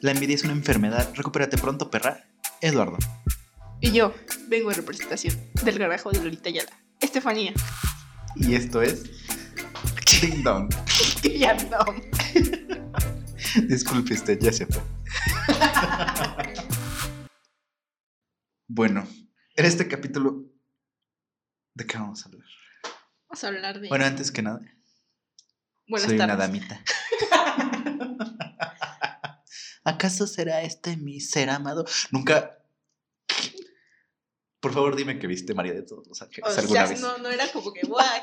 La envidia es una enfermedad. Recupérate pronto, perra. Eduardo. Y yo vengo en representación del garajo de Lolita Yala. Estefanía. Y esto es. Ya no. Disculpe usted, ya se fue. bueno, en este capítulo. ¿De qué vamos a hablar? Vamos a hablar de. Bueno, antes que nada, Buenas soy tardes. una damita. ¿Acaso será este mi ser amado? Nunca. Por favor, dime que viste María de todos los Ángeles O alguna sea, vez. no, no era como que, guay.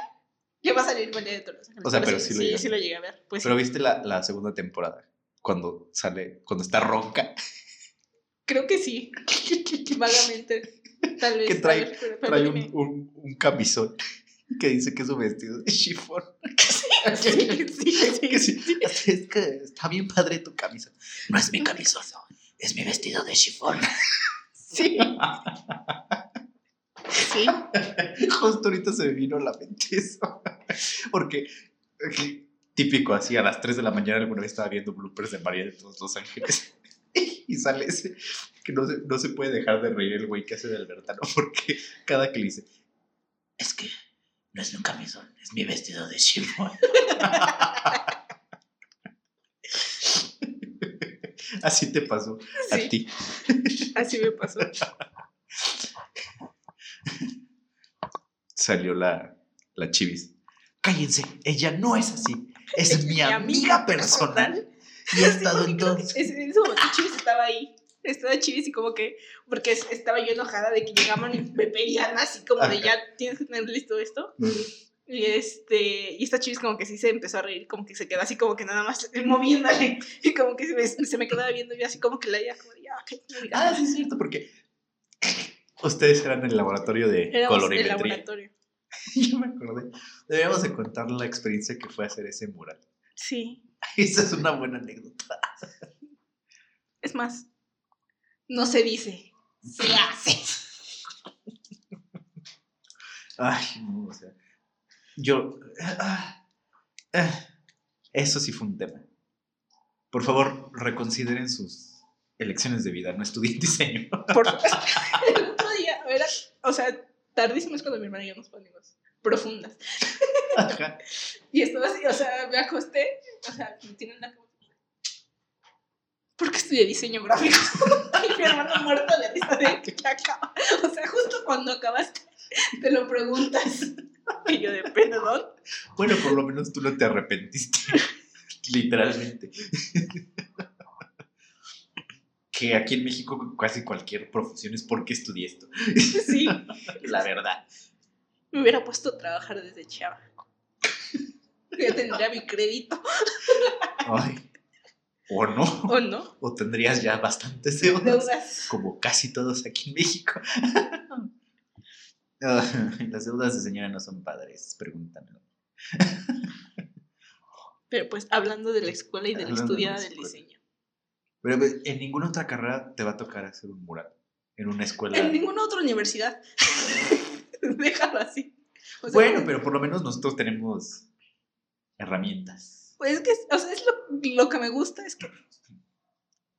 ¿Qué va a salir María de todos los ángeles? O sea, pero sí lo llegué. sí lo llegué a ver. Pues Pero sí. viste la, la segunda temporada. Cuando sale, cuando está ronca, creo que sí. Vagamente. Tal vez. Que trae- pero- trae un, dime. un, un camisón que dice que es un vestido de chifón. Sí, sí, sí, sí. Es que está bien padre tu camisa. No es mi camisón, es mi vestido de chifón. Sí. Sí. Justo ahorita se me vino la mente eso. Porque, eh, típico, así a las 3 de la mañana alguna vez estaba viendo bloopers de María de todos los ángeles. Y sale ese que no se, no se puede dejar de reír el güey que hace de Albertano. Porque cada que le dice, es que no es mi camisón, es mi vestido de chifón. Así te pasó a Sí, ti. así me pasó. Salió la, la chivis. Cállense, ella no es así. Es, Es mi, mi amiga, amiga personal. Y ha estado en Creo que todos. es- En ese momento Chivis estaba ahí. Estaba Chivis y como que, porque es- estaba yo enojada de que llegaban y me pedían así como de ya tienes que tener listo esto. Y este, y esta Chivis como que sí se empezó a reír, como que se quedó así como que nada más moviéndole. Y como que se me, se me quedaba viendo yo así como que la como de ya, ok, no digas Ah, nada". sí, es cierto, porque ustedes eran en el laboratorio de Éramos el laboratorio. Yo me acordé. Deberíamos de contar la experiencia que fue hacer ese mural. Sí. Esa es una buena anécdota. Es más, no se dice, se hace. Ay, no, o sea. Yo. ah, ah, eso sí fue un tema. Por favor, reconsideren sus elecciones de vida. No estudien diseño. Por el otro día, era, o sea, tardísimo es cuando mi hermana y yo nos ponemos profundas. Ajá. Y estaba así, o sea, me acosté, o sea, me tienen la. ¿Por qué estudié diseño gráfico? y mi hermano muerto de risa de que acaba. O sea, justo cuando acabaste, te lo preguntas. Y yo de perdón. Bueno, por lo menos tú no te arrepentiste. Literalmente. que aquí en México casi cualquier profesión es porque estudié esto. Sí, La verdad. me hubiera puesto a trabajar desde chava. Ya tendría mi crédito, Ay. O no. ¿o no? O tendrías ya bastantes deudas. Deudas. Como casi todos aquí en México. Las deudas de señora no son padres, pregúntamelo. Pero pues hablando de la escuela y de la Hablando de la estudiada del escuela. diseño. Pero pues, en ninguna otra carrera te va a tocar hacer un mural. En una escuela. En ninguna otra universidad. Déjalo así. O sea, Bueno, pero por lo menos nosotros tenemos herramientas. Pues es que, o sea, es lo, lo que me gusta, es que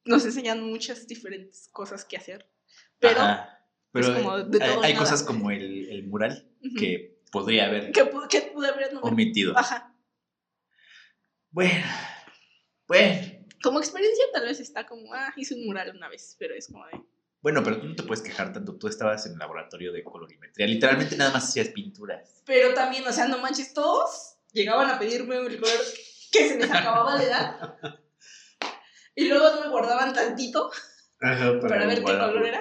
nos enseñan muchas diferentes cosas que hacer. Pero, Ajá. Pero como hay, cosas como el, el mural que podría haber que, pu- que pude haber no me- omitido. Ajá. Bueno, bueno. Como experiencia tal vez está como, ah, hice un mural una vez, pero es como de... Bueno, pero tú no te puedes quejar tanto. Tú estabas en el laboratorio de colorimetría. Literalmente nada más hacías pinturas. Pero también, o sea, no manches, todos llegaban a pedirme el color que se les acababa de dar. Y luego no me guardaban tantito Ajá, para ver qué color era.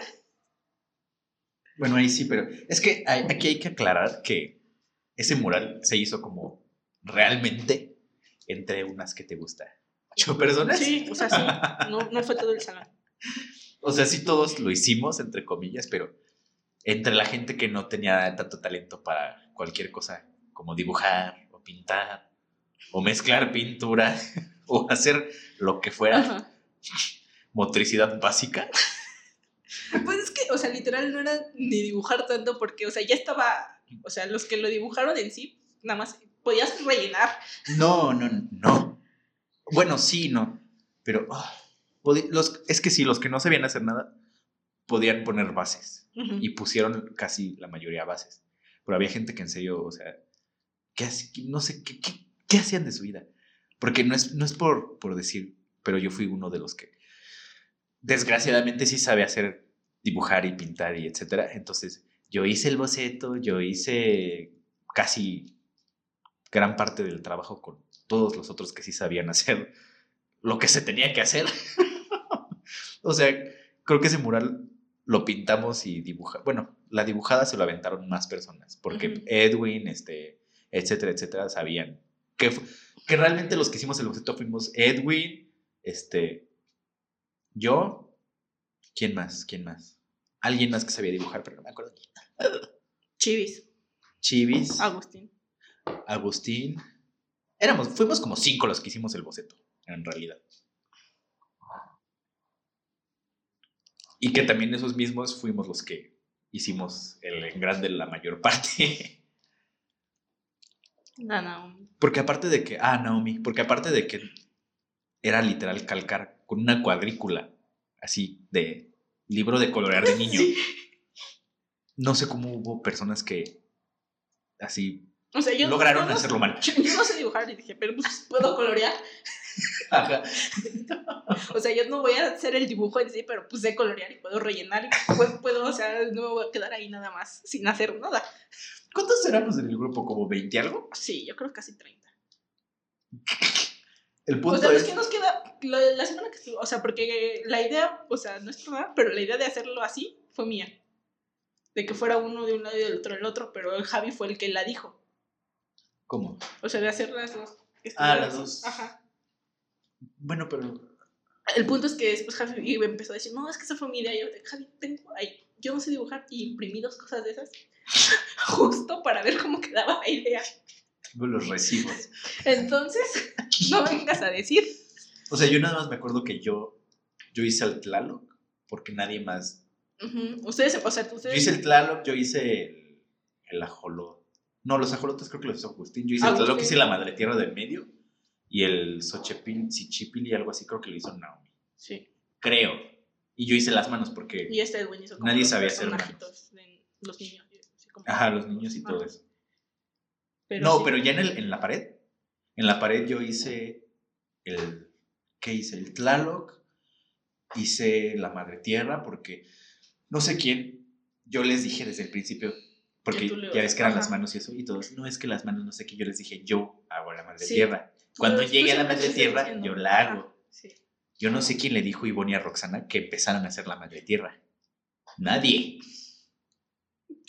Bueno, ahí sí, pero es que hay- aquí hay que aclarar que ese mural se hizo como realmente entre unas que te gustan. ¿Ocho personas? Sí, o sea, sí, no, no fue todo el salón. O sea, sí todos lo hicimos, entre comillas, pero entre la gente que no tenía tanto talento para cualquier cosa, como dibujar o pintar, o mezclar pintura, o hacer lo que fuera, Ajá. motricidad básica. Pues o sea, literal no era ni dibujar tanto porque, o sea, ya estaba, o sea, los que lo dibujaron en sí, nada más podías rellenar. No, no, no. Bueno, sí, no. Pero, podi- los, es que sí, los que no sabían hacer nada podían poner bases. Ujú. Y pusieron casi la mayoría bases. Pero había gente que en serio, o sea, ¿qué hace- qué- no sé, ¿qué, qué, qué hacían de su vida? Porque no es, no es por, por decir, pero yo fui uno de los que desgraciadamente sí sabe hacer, dibujar y pintar y etcétera. Entonces, yo hice el boceto, yo hice casi gran parte del trabajo con todos los otros que sí sabían hacer lo que se tenía que hacer. o sea, creo que ese mural lo pintamos y dibuja. Bueno, la dibujada se lo aventaron más personas, porque. Edwin, este, etcétera, etcétera, sabían que, que realmente los que hicimos el boceto fuimos Edwin, este, yo, ¿quién más? ¿Quién más? Alguien más que sabía dibujar, pero no me acuerdo. Chivis. Chivis, Agustín. Agustín. Éramos, fuimos como cinco los que hicimos el boceto, en realidad. Y que también esos mismos fuimos los que hicimos el en grande la mayor parte. No, no. Porque aparte de que, ah, Naomi, porque aparte de que era literal calcar con una cuadrícula, así, de libro de colorear de niño. Sí. No sé cómo hubo personas que así O sea, yo lograron no- hacerlo mal. Yo, yo no sé dibujar y dije, pero pues puedo colorear. Ajá. O sea, yo no voy a hacer el dibujo en sí, pero pues sé colorear y puedo rellenar y puedo, puedo, o sea, no me voy a quedar ahí nada más sin hacer nada. ¿Cuántos éramos en el grupo? ¿Como 20 algo? Sí, yo creo casi 30. El O punto sea, es. es que nos queda la, la semana que estuvo, o sea, porque la idea, o sea, no es nada, pero la idea de hacerlo así fue mía. De que fuera uno de un lado y del otro del otro, pero el Javi fue el que la dijo. ¿Cómo? O sea, de hacer las dos. Ah, las dos. Ajá. Bueno, pero. El punto es que después Javi empezó a decir, no, es que esa fue mi idea. Y yo, Javi, tengo ahí, yo no sé dibujar. Y imprimí dos cosas de esas, justo para ver cómo quedaba la idea. Tengo los recibos. Entonces, no vengas a decir. O sea, yo nada más me acuerdo que yo. Yo hice el Tlaloc, porque nadie más. Ustedes, o sea, Yo ustedes. hice el Tlaloc, yo hice el, el ajolot. No, los ajolotes creo que los hizo Agustín. Yo hice el. Tlaloc, hice la madre tierra del medio. Y el Xochipil, Sichipil y algo así creo que lo hizo Naomi. Sí. Creo. Y yo hice las manos porque. Y este Edwin hizo como Nadie sabía hacer de los niños. como- Ajá, los niños y todo Ajá. No, sí. pero ya en, el, en la pared. En la pared yo hice el. ¿Qué hice? El Tlaloc. Hice la Madre Tierra porque no sé quién. Yo les dije desde el principio. Porque ya ves que eran ajá. las manos y eso. Y todos, no es que las manos no sé qué. Yo les dije, yo hago la Madre Sí. Tierra. Cuando llegue a la Madre Tierra, diciendo, yo la hago. Sí. Yo no sé quién le dijo Ivonne y a Roxana que empezaran a hacer la Madre Tierra. Nadie.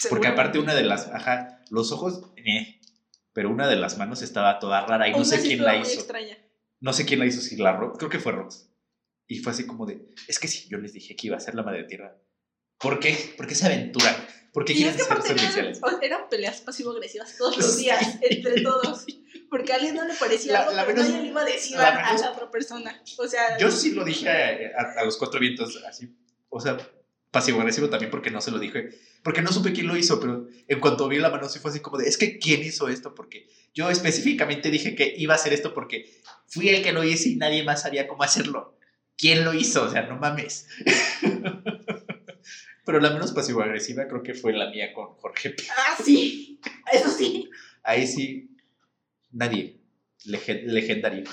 Porque aparte una de las, ajá, los ojos, eh, pero una de las manos estaba toda rara y no sé sí quién la hizo. extraña. No sé quién la hizo, si la Rox, creo que fue Rox. Y fue así como de, es que si yo les dije que iba a ser la madre tierra, ¿por qué? ¿Por qué se aventuran? ¿Por qué Y quieren es que ser aparte eran, eran peleas pasivo-agresivas todos los Sí. días, entre todos. Porque a alguien no le parecía La- algo, la pero menos- nadie le iba a decir la a, a menos- la otra persona. O sea, Yo sí lo dije a, a- a los cuatro vientos así, o sea, pasivo-agresivo también porque no se lo dije, porque no supe quién lo hizo, pero en cuanto vi la mano sí fue así como de, es que ¿quién hizo esto? Porque yo específicamente dije que iba a hacer esto porque fui el que lo hice y nadie más sabía cómo hacerlo. ¿Quién lo hizo? O sea, no mames. pero la menos pasivo-agresiva creo que fue la mía con Jorge. P. ah, sí, eso sí. Ahí sí, nadie. Lege- legendario.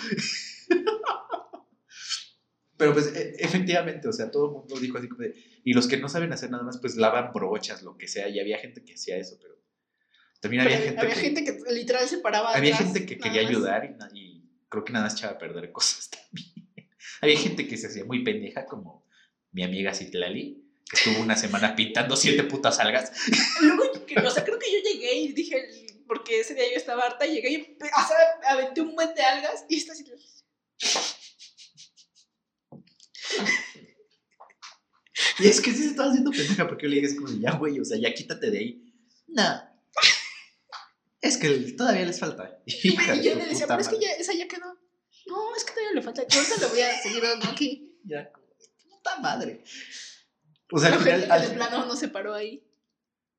Pero pues e- efectivamente, o sea, todo el mundo dijo así como de, y los que no saben hacer nada más, pues lavan brochas, lo que sea, y había gente que hacía eso, pero también había, Pero gente, había que, gente que literal se paraba. había atrás, gente que quería más. ayudar y, y creo que nada más echaba a perder cosas también. había gente que se hacía muy pendeja, como mi amiga Citlali, que estuvo una semana pintando siete putas algas. Luego, o sea, creo que yo llegué y dije, porque ese día yo estaba harta, llegué y o sea, aventé un buen de algas y esta así. Y es que sí se estaba haciendo pendeja porque yo le dije así como ya, güey, o sea, ya quítate de ahí. No. Es que todavía les falta. Hija Y yo le decía, pero es que ya, esa ya quedó. No, es que todavía le falta. Yo ahorita le voy a seguir dando aquí. Ya, puta madre. O sea, al final... al- de plano no se paró ahí.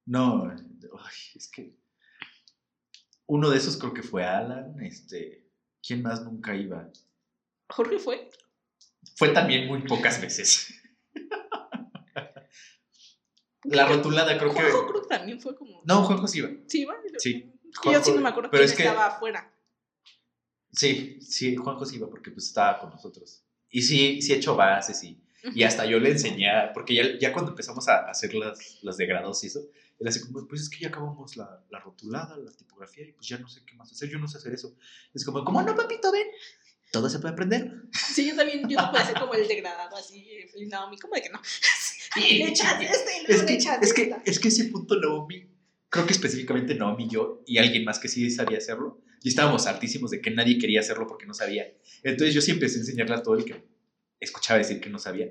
No, ay, es que... Uno de esos creo que fue Alan, este... ¿Quién más nunca iba? Jorge fue. Fue también muy pocas veces. La rotulada creo que... Juanjo creo que también fue como. No, Juanjo sí iba. Sí, va. Sí. Que yo sí no Juanjo- me acuerdo pero quién es que- estaba afuera. Sí, sí, Juanjo sí iba porque pues estaba con nosotros. Y sí, sí he hecho bases y, y hasta yo le enseñé, porque ya, ya cuando empezamos a hacer las, las de grados y eso, él así como, pues es que ya acabamos la, la rotulada, la tipografía y pues ya no sé qué más hacer, yo no sé hacer eso. Es como, ¿cómo no, papito, ven? Todo se puede aprender. Sí, yo también, yo no puedo hacer como el degradado así, y Naomi, ¿cómo de que no? Le echas este y Es luego le que, echas es, que, es que ese punto Naomi, creo que específicamente Naomi, yo y alguien más que sí sabía hacerlo, y estábamos hartísimos de que nadie quería hacerlo porque no sabía. Entonces yo sí empecé a enseñarle a todo el que escuchaba decir que no sabía.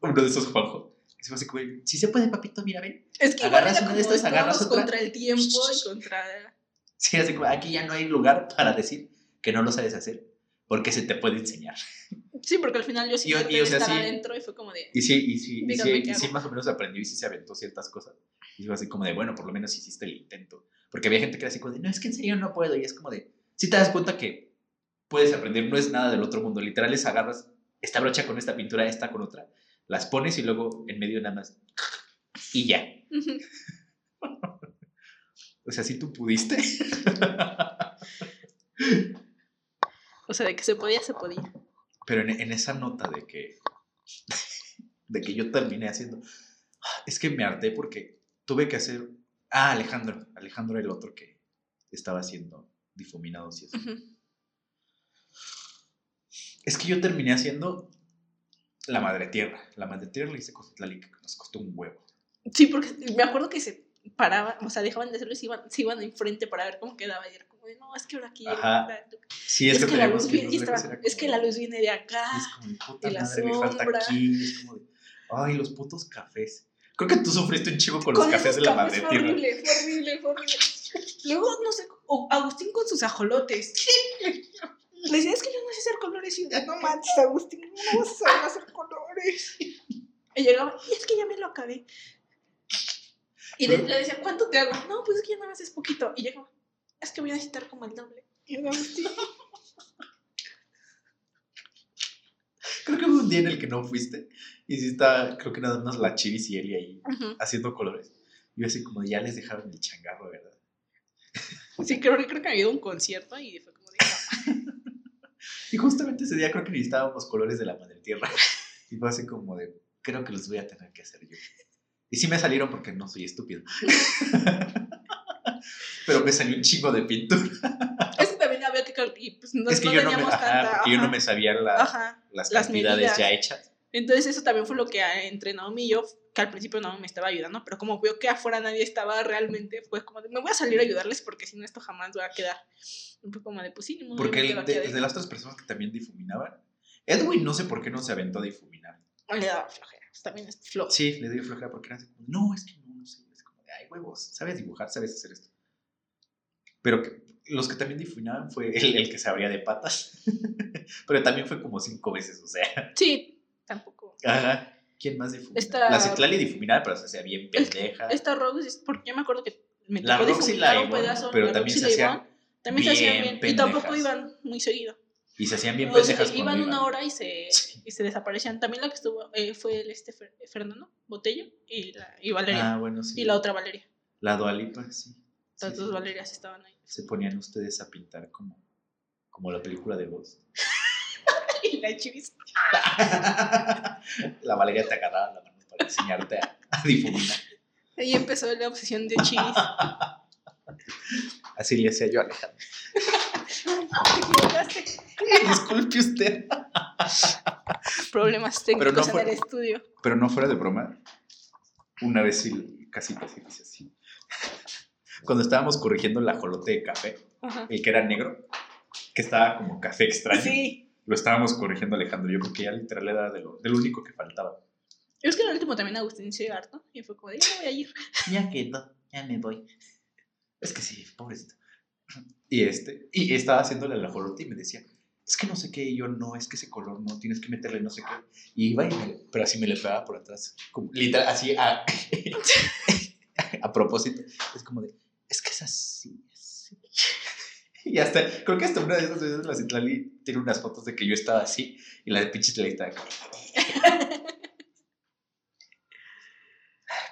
Uno de esos, Juanjo, que se fue así como, sí se puede, papito, mira, ven. Es que agarras una de como estas, agarras otra. contra el tiempo y contra... Sí, así como, aquí ya no hay lugar para decir que no lo sabes hacer, porque se te puede enseñar. Sí, porque al final yo sí Y- o sea, estar sí. adentro y fue como de... Y sí, y sí, y sí, y sí más o menos aprendió y sí se aventó ciertas cosas. Y fue así como de, bueno, por lo menos hiciste el intento. Porque había gente que era así como de, no, es que en serio no puedo. Y es como de, si te das cuenta que puedes aprender, no es nada del otro mundo. Literal es agarras esta brocha con esta pintura, esta con otra, las pones y luego en medio nada más. Y ya. O sea, si tú pudiste. O sea, de que se podía, se podía. Pero en, en esa nota de que, de que yo terminé haciendo, es que me harté porque tuve que hacer, ah, Alejandro, Alejandro era el otro que estaba haciendo difuminados y eso. Es que yo terminé haciendo la madre tierra. La madre tierra la hice con Citlali, que nos costó un huevo. Sí, porque me acuerdo que se paraban, o sea, dejaban de hacerlo y se iban, se iban enfrente para ver cómo quedaba. Y era no, es que ahora aquí. Sí, Es, que, la luz viene, es que la luz de acá. Es como, puta y la madre, me falta sombra. aquí. Es como de, ay, los putos cafés. Creo que tú sufriste un chivo con, los cafés de la madre fue horrible, fue horrible, fue horrible. Luego, no sé, Agustín con sus ajolotes. Le decía, es que yo no sé hacer colores. Y yo, no manches, Agustín, no sabes hacer colores. Y llegaba, y es que ya me lo acabé. Y le, le decía, ¿cuánto te hago? No, pues es que ya nada más es poquito. Y llegaba, es que voy a necesitar como el doble. Y yo, Agustín. Creo que hubo un día en el que no fuiste. Y sí está, creo que nada más la chivis y Eli ahí Ujú. haciendo colores. Y yo así como ya les dejaron el changarro, ¿verdad? Sí, creo, creo que había ido a un concierto y fue como de. Y justamente ese día creo que necesitábamos colores de la madre tierra. Y fue así como de, creo que los voy a tener que hacer yo. Y sí me salieron porque no soy estúpido. Pero me salió un chingo de pintura. Es que también había que y pues no, es que no yo, no me, ajá, tanta. porque yo no ajá, me sabía la- ajá. las las cantidades medidas. ya hechas. Entonces eso también fue lo que ah, entre Naomi y yo, que al principio Naomi me estaba ayudando, pero como vio que afuera nadie estaba realmente, pues como de, me voy a salir a ayudarles porque si no esto jamás va a quedar. Y fue como de, pues sí, Porque el- de, de las otras personas que también difuminaban, Edwin no sé por qué no se aventó a difuminar. Le daba flojera, pues también es flojo. Sí, le dio flojera porque era así no, es que no, no sé. Es como de, ay, huevos, sabes dibujar, sabes hacer esto. Pero que, los que también difuminaban fue el, el que se abría de patas. Pero también fue como cinco veces, o sea. Sí, tampoco. Ajá. ¿Quién más difuminaba? Esta- La Citlali difuminaba, pero se hacía bien pendeja. Esta Rose, porque yo me acuerdo que me La tocó Roxy la pedazo, pero la también se Ivonne, también se hacían bien bien. Y tampoco pendejas. iban muy seguido. Y se hacían bien pendejas. iban una hora y se, y se desaparecían. También la que estuvo eh, fue el este Fer- Fernando Botello y, la, y Valeria. Ah, bueno, sí. y la otra Valeria. La Dualipa, sí. Las Sí, dos sí. Valerias estaban ahí. Se ponían ustedes a pintar como, como la película de Ghost. Y la chivis. la Valeria te agarraba la mano para enseñarte a, a difuminar. Ahí empezó la obsesión de chivis. Así le hacía yo a Alejandro. Disculpe usted. Problemas Pero no técnicos fue- en el estudio. Pero no fuera de broma, una vez sí, casi casi dice así. Cuando estábamos corrigiendo el ajolote de café, Ajá. el que era negro, que estaba como café extraño, Sí. lo estábamos corrigiendo Alejandro yo porque ya literal era de lo, del único que faltaba. Es que el último también Agustín se harto y fue como de, ya voy a ir. Ya quedó, ya me voy. Es que sí, pobrecito. Y este, y estaba haciéndole el ajolote y me decía, es que no sé qué, y yo no, es que ese color no, tienes que meterle no sé qué. Y iba y me, pero así me le pegaba por atrás, como, literal, así a, a propósito. Es como de, es que es así, así. Y hasta, creo que hasta una de esas veces la Citlali tiene unas fotos de que yo estaba así y la de pinche Citlali estaba como...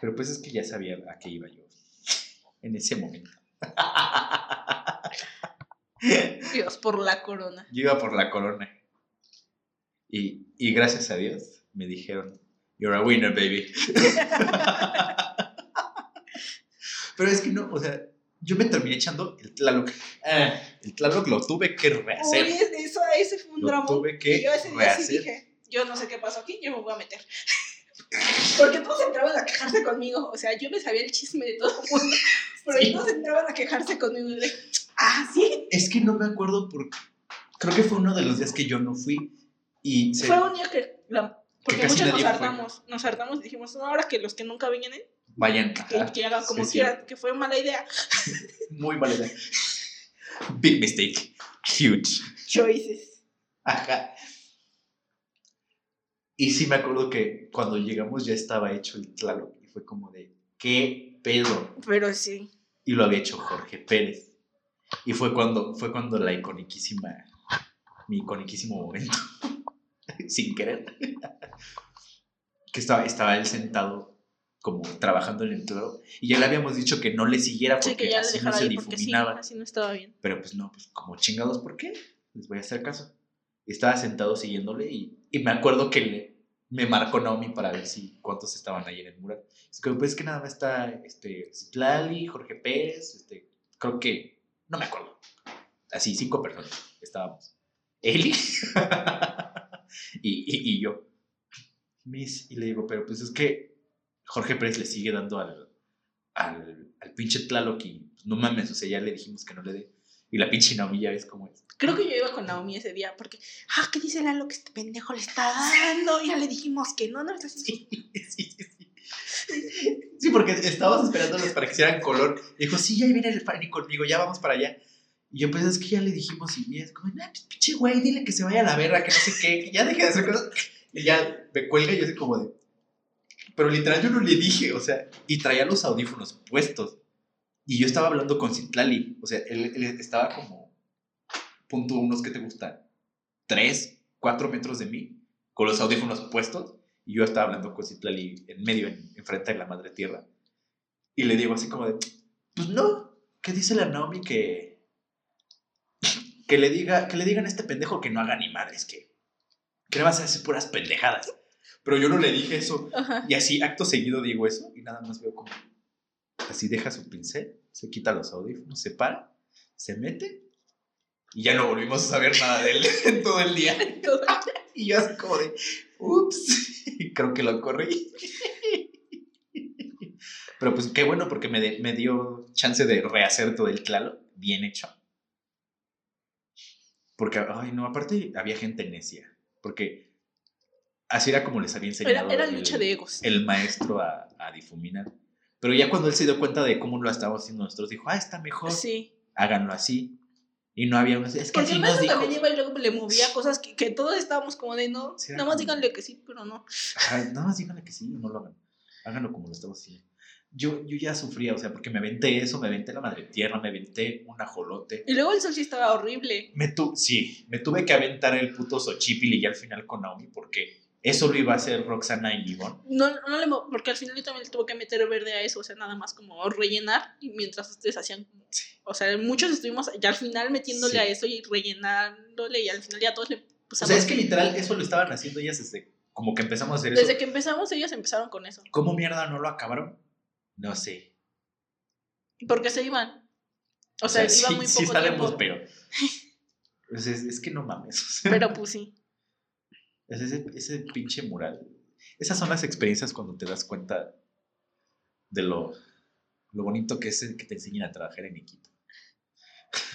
Pero pues es que ya sabía a qué iba yo en ese momento. Dios, por la corona. Yo iba por la corona. Y, y gracias a Dios me dijeron, you're a winner, baby. Pero es que no, o sea, yo me terminé echando el Tlaloc. Ah, el Tlaloc lo tuve que rehacer. Uy, eso, ese fue un Lo drama. tuve que Y yo ese día sí dije, yo no sé qué pasó aquí, yo me voy a meter. Porque todos entraban a quejarse conmigo. O sea, yo me sabía el chisme de todo el mundo. Pero Sí. todos entraban a quejarse conmigo. Y de, ah, sí. Es que no me acuerdo por... Creo que fue uno de los días que yo no fui y se... Fue un día que. la- porque muchos nos hartamos. Nos hartamos y dijimos, no, ahora que los que nunca vienen, vayan. que, Ajá. que hagan como Sí, quieran, que fue mala idea. Muy mala idea. Big mistake. Huge. Choices. Ajá. Y sí me acuerdo que cuando llegamos ya estaba hecho el Tlaloc y fue como de, ¿qué pedo? Pero sí. Y lo había hecho Jorge Pérez. Y fue cuando, fue cuando la iconiquísima, mi iconiquísimo momento, sin querer, que estaba, estaba él sentado como trabajando en el Tlaloc y ya le habíamos dicho que no le siguiera porque Sí, que ya así no se porque sí, difuminaba. así no estaba bien. Pero pues no, pues como chingados, ¿por qué? Les voy a hacer caso. Estaba sentado siguiéndole y, y me acuerdo que le, me marcó Naomi para ver si cuántos estaban ahí en el mural. Es que pues que nada más está este, Citlali, Jorge Pérez, este, creo que, no me acuerdo. Así, cinco personas estábamos. Eli y, y, y yo. Miss, y le digo, pero pues es que Jorge Pérez le sigue dando al, al, al pinche Tlaloc y pues, no mames, o sea, ya le dijimos que no le dé. Y la pinche Naomi ya ves cómo es. Creo que yo iba con Naomi ese día porque, ah, ¿qué dice Lalo que este pendejo le está dando? Ya le dijimos que no, no, no, Sí, sí, sí, sí. Sí, porque estábamos esperándolos para que hicieran color. Y dijo, sí, ya viene el Fanny conmigo, ya vamos para allá. Y yo, pues es que ya le dijimos, y es como, nah, pinche güey, dile que se vaya a la verga, que no sé qué, que ya deje de hacer cosas. Y ya me cuelga y yo así como de. Pero literal yo no le dije, o sea, y traía los audífonos puestos. Y yo estaba hablando con Citlali, o sea, él, estaba como, punto unos que te gustan, tres, cuatro metros de mí, con los audífonos puestos. Y yo estaba hablando con Citlali en medio, en, enfrente de la madre tierra. Y le digo así como de, pues no, ¿qué dice la Naomi que... Que le, diga, que le digan a este pendejo que no haga ni madres, que, que le vas a hacer puras pendejadas. Pero yo no le dije eso. Ajá. Y así, acto seguido, digo eso y nada más veo como... Así deja su pincel, se quita los audífonos, se para, se mete y ya no volvimos a saber nada de él en todo el día. Y yo así como de, ups, creo que lo corrí. Pero pues qué bueno porque me, de- me dio chance de rehacer todo el clalo, bien hecho. Porque, ay no, aparte había gente necia, porque así era como les había Era, enseñado era el, lucha de egos. el maestro a, a difuminar. Pero ya cuando él se dio cuenta de cómo lo estábamos haciendo nosotros, dijo, ah, está mejor, Sí. háganlo así. Y no había es que Porque el maestro también iba y luego le movía cosas que, que todos estábamos como de no. Sí, era nada más como- díganle que sí, pero no. Ajá, nada más díganle que sí no lo hagan. Háganlo como lo estamos haciendo. Yo, yo ya sufría, o sea, porque me aventé eso, me aventé la madre tierra, me aventé un ajolote. Y luego el sol sí estaba horrible. Me tu sí, me tuve que aventar el puto Xochipil y ya al final con Naomi, porque eso lo iba a hacer Roxana y Ivonne. No, no le porque al final yo también le tuve que meter verde a eso, o sea, nada más como rellenar y mientras ustedes hacían como- o sea, muchos estuvimos ya al final metiéndole Sí. a eso y rellenándole y al final ya todos le O pusimos sea, es que literal eso lo estaban haciendo ellas desde como que empezamos a hacer eso. desde que empezamos ellos empezaron con eso, ¿Cómo mierda no lo acabaron? No sé. porque se iban. O sea, sí, iban muy sí poco sabemos, tiempo. pero. Pues es, es que no mames. o sea, Pero pues sí. Es ese, ese pinche mural. Esas son las experiencias cuando te das cuenta de lo, lo bonito que es el que te enseñen a trabajar en equipo.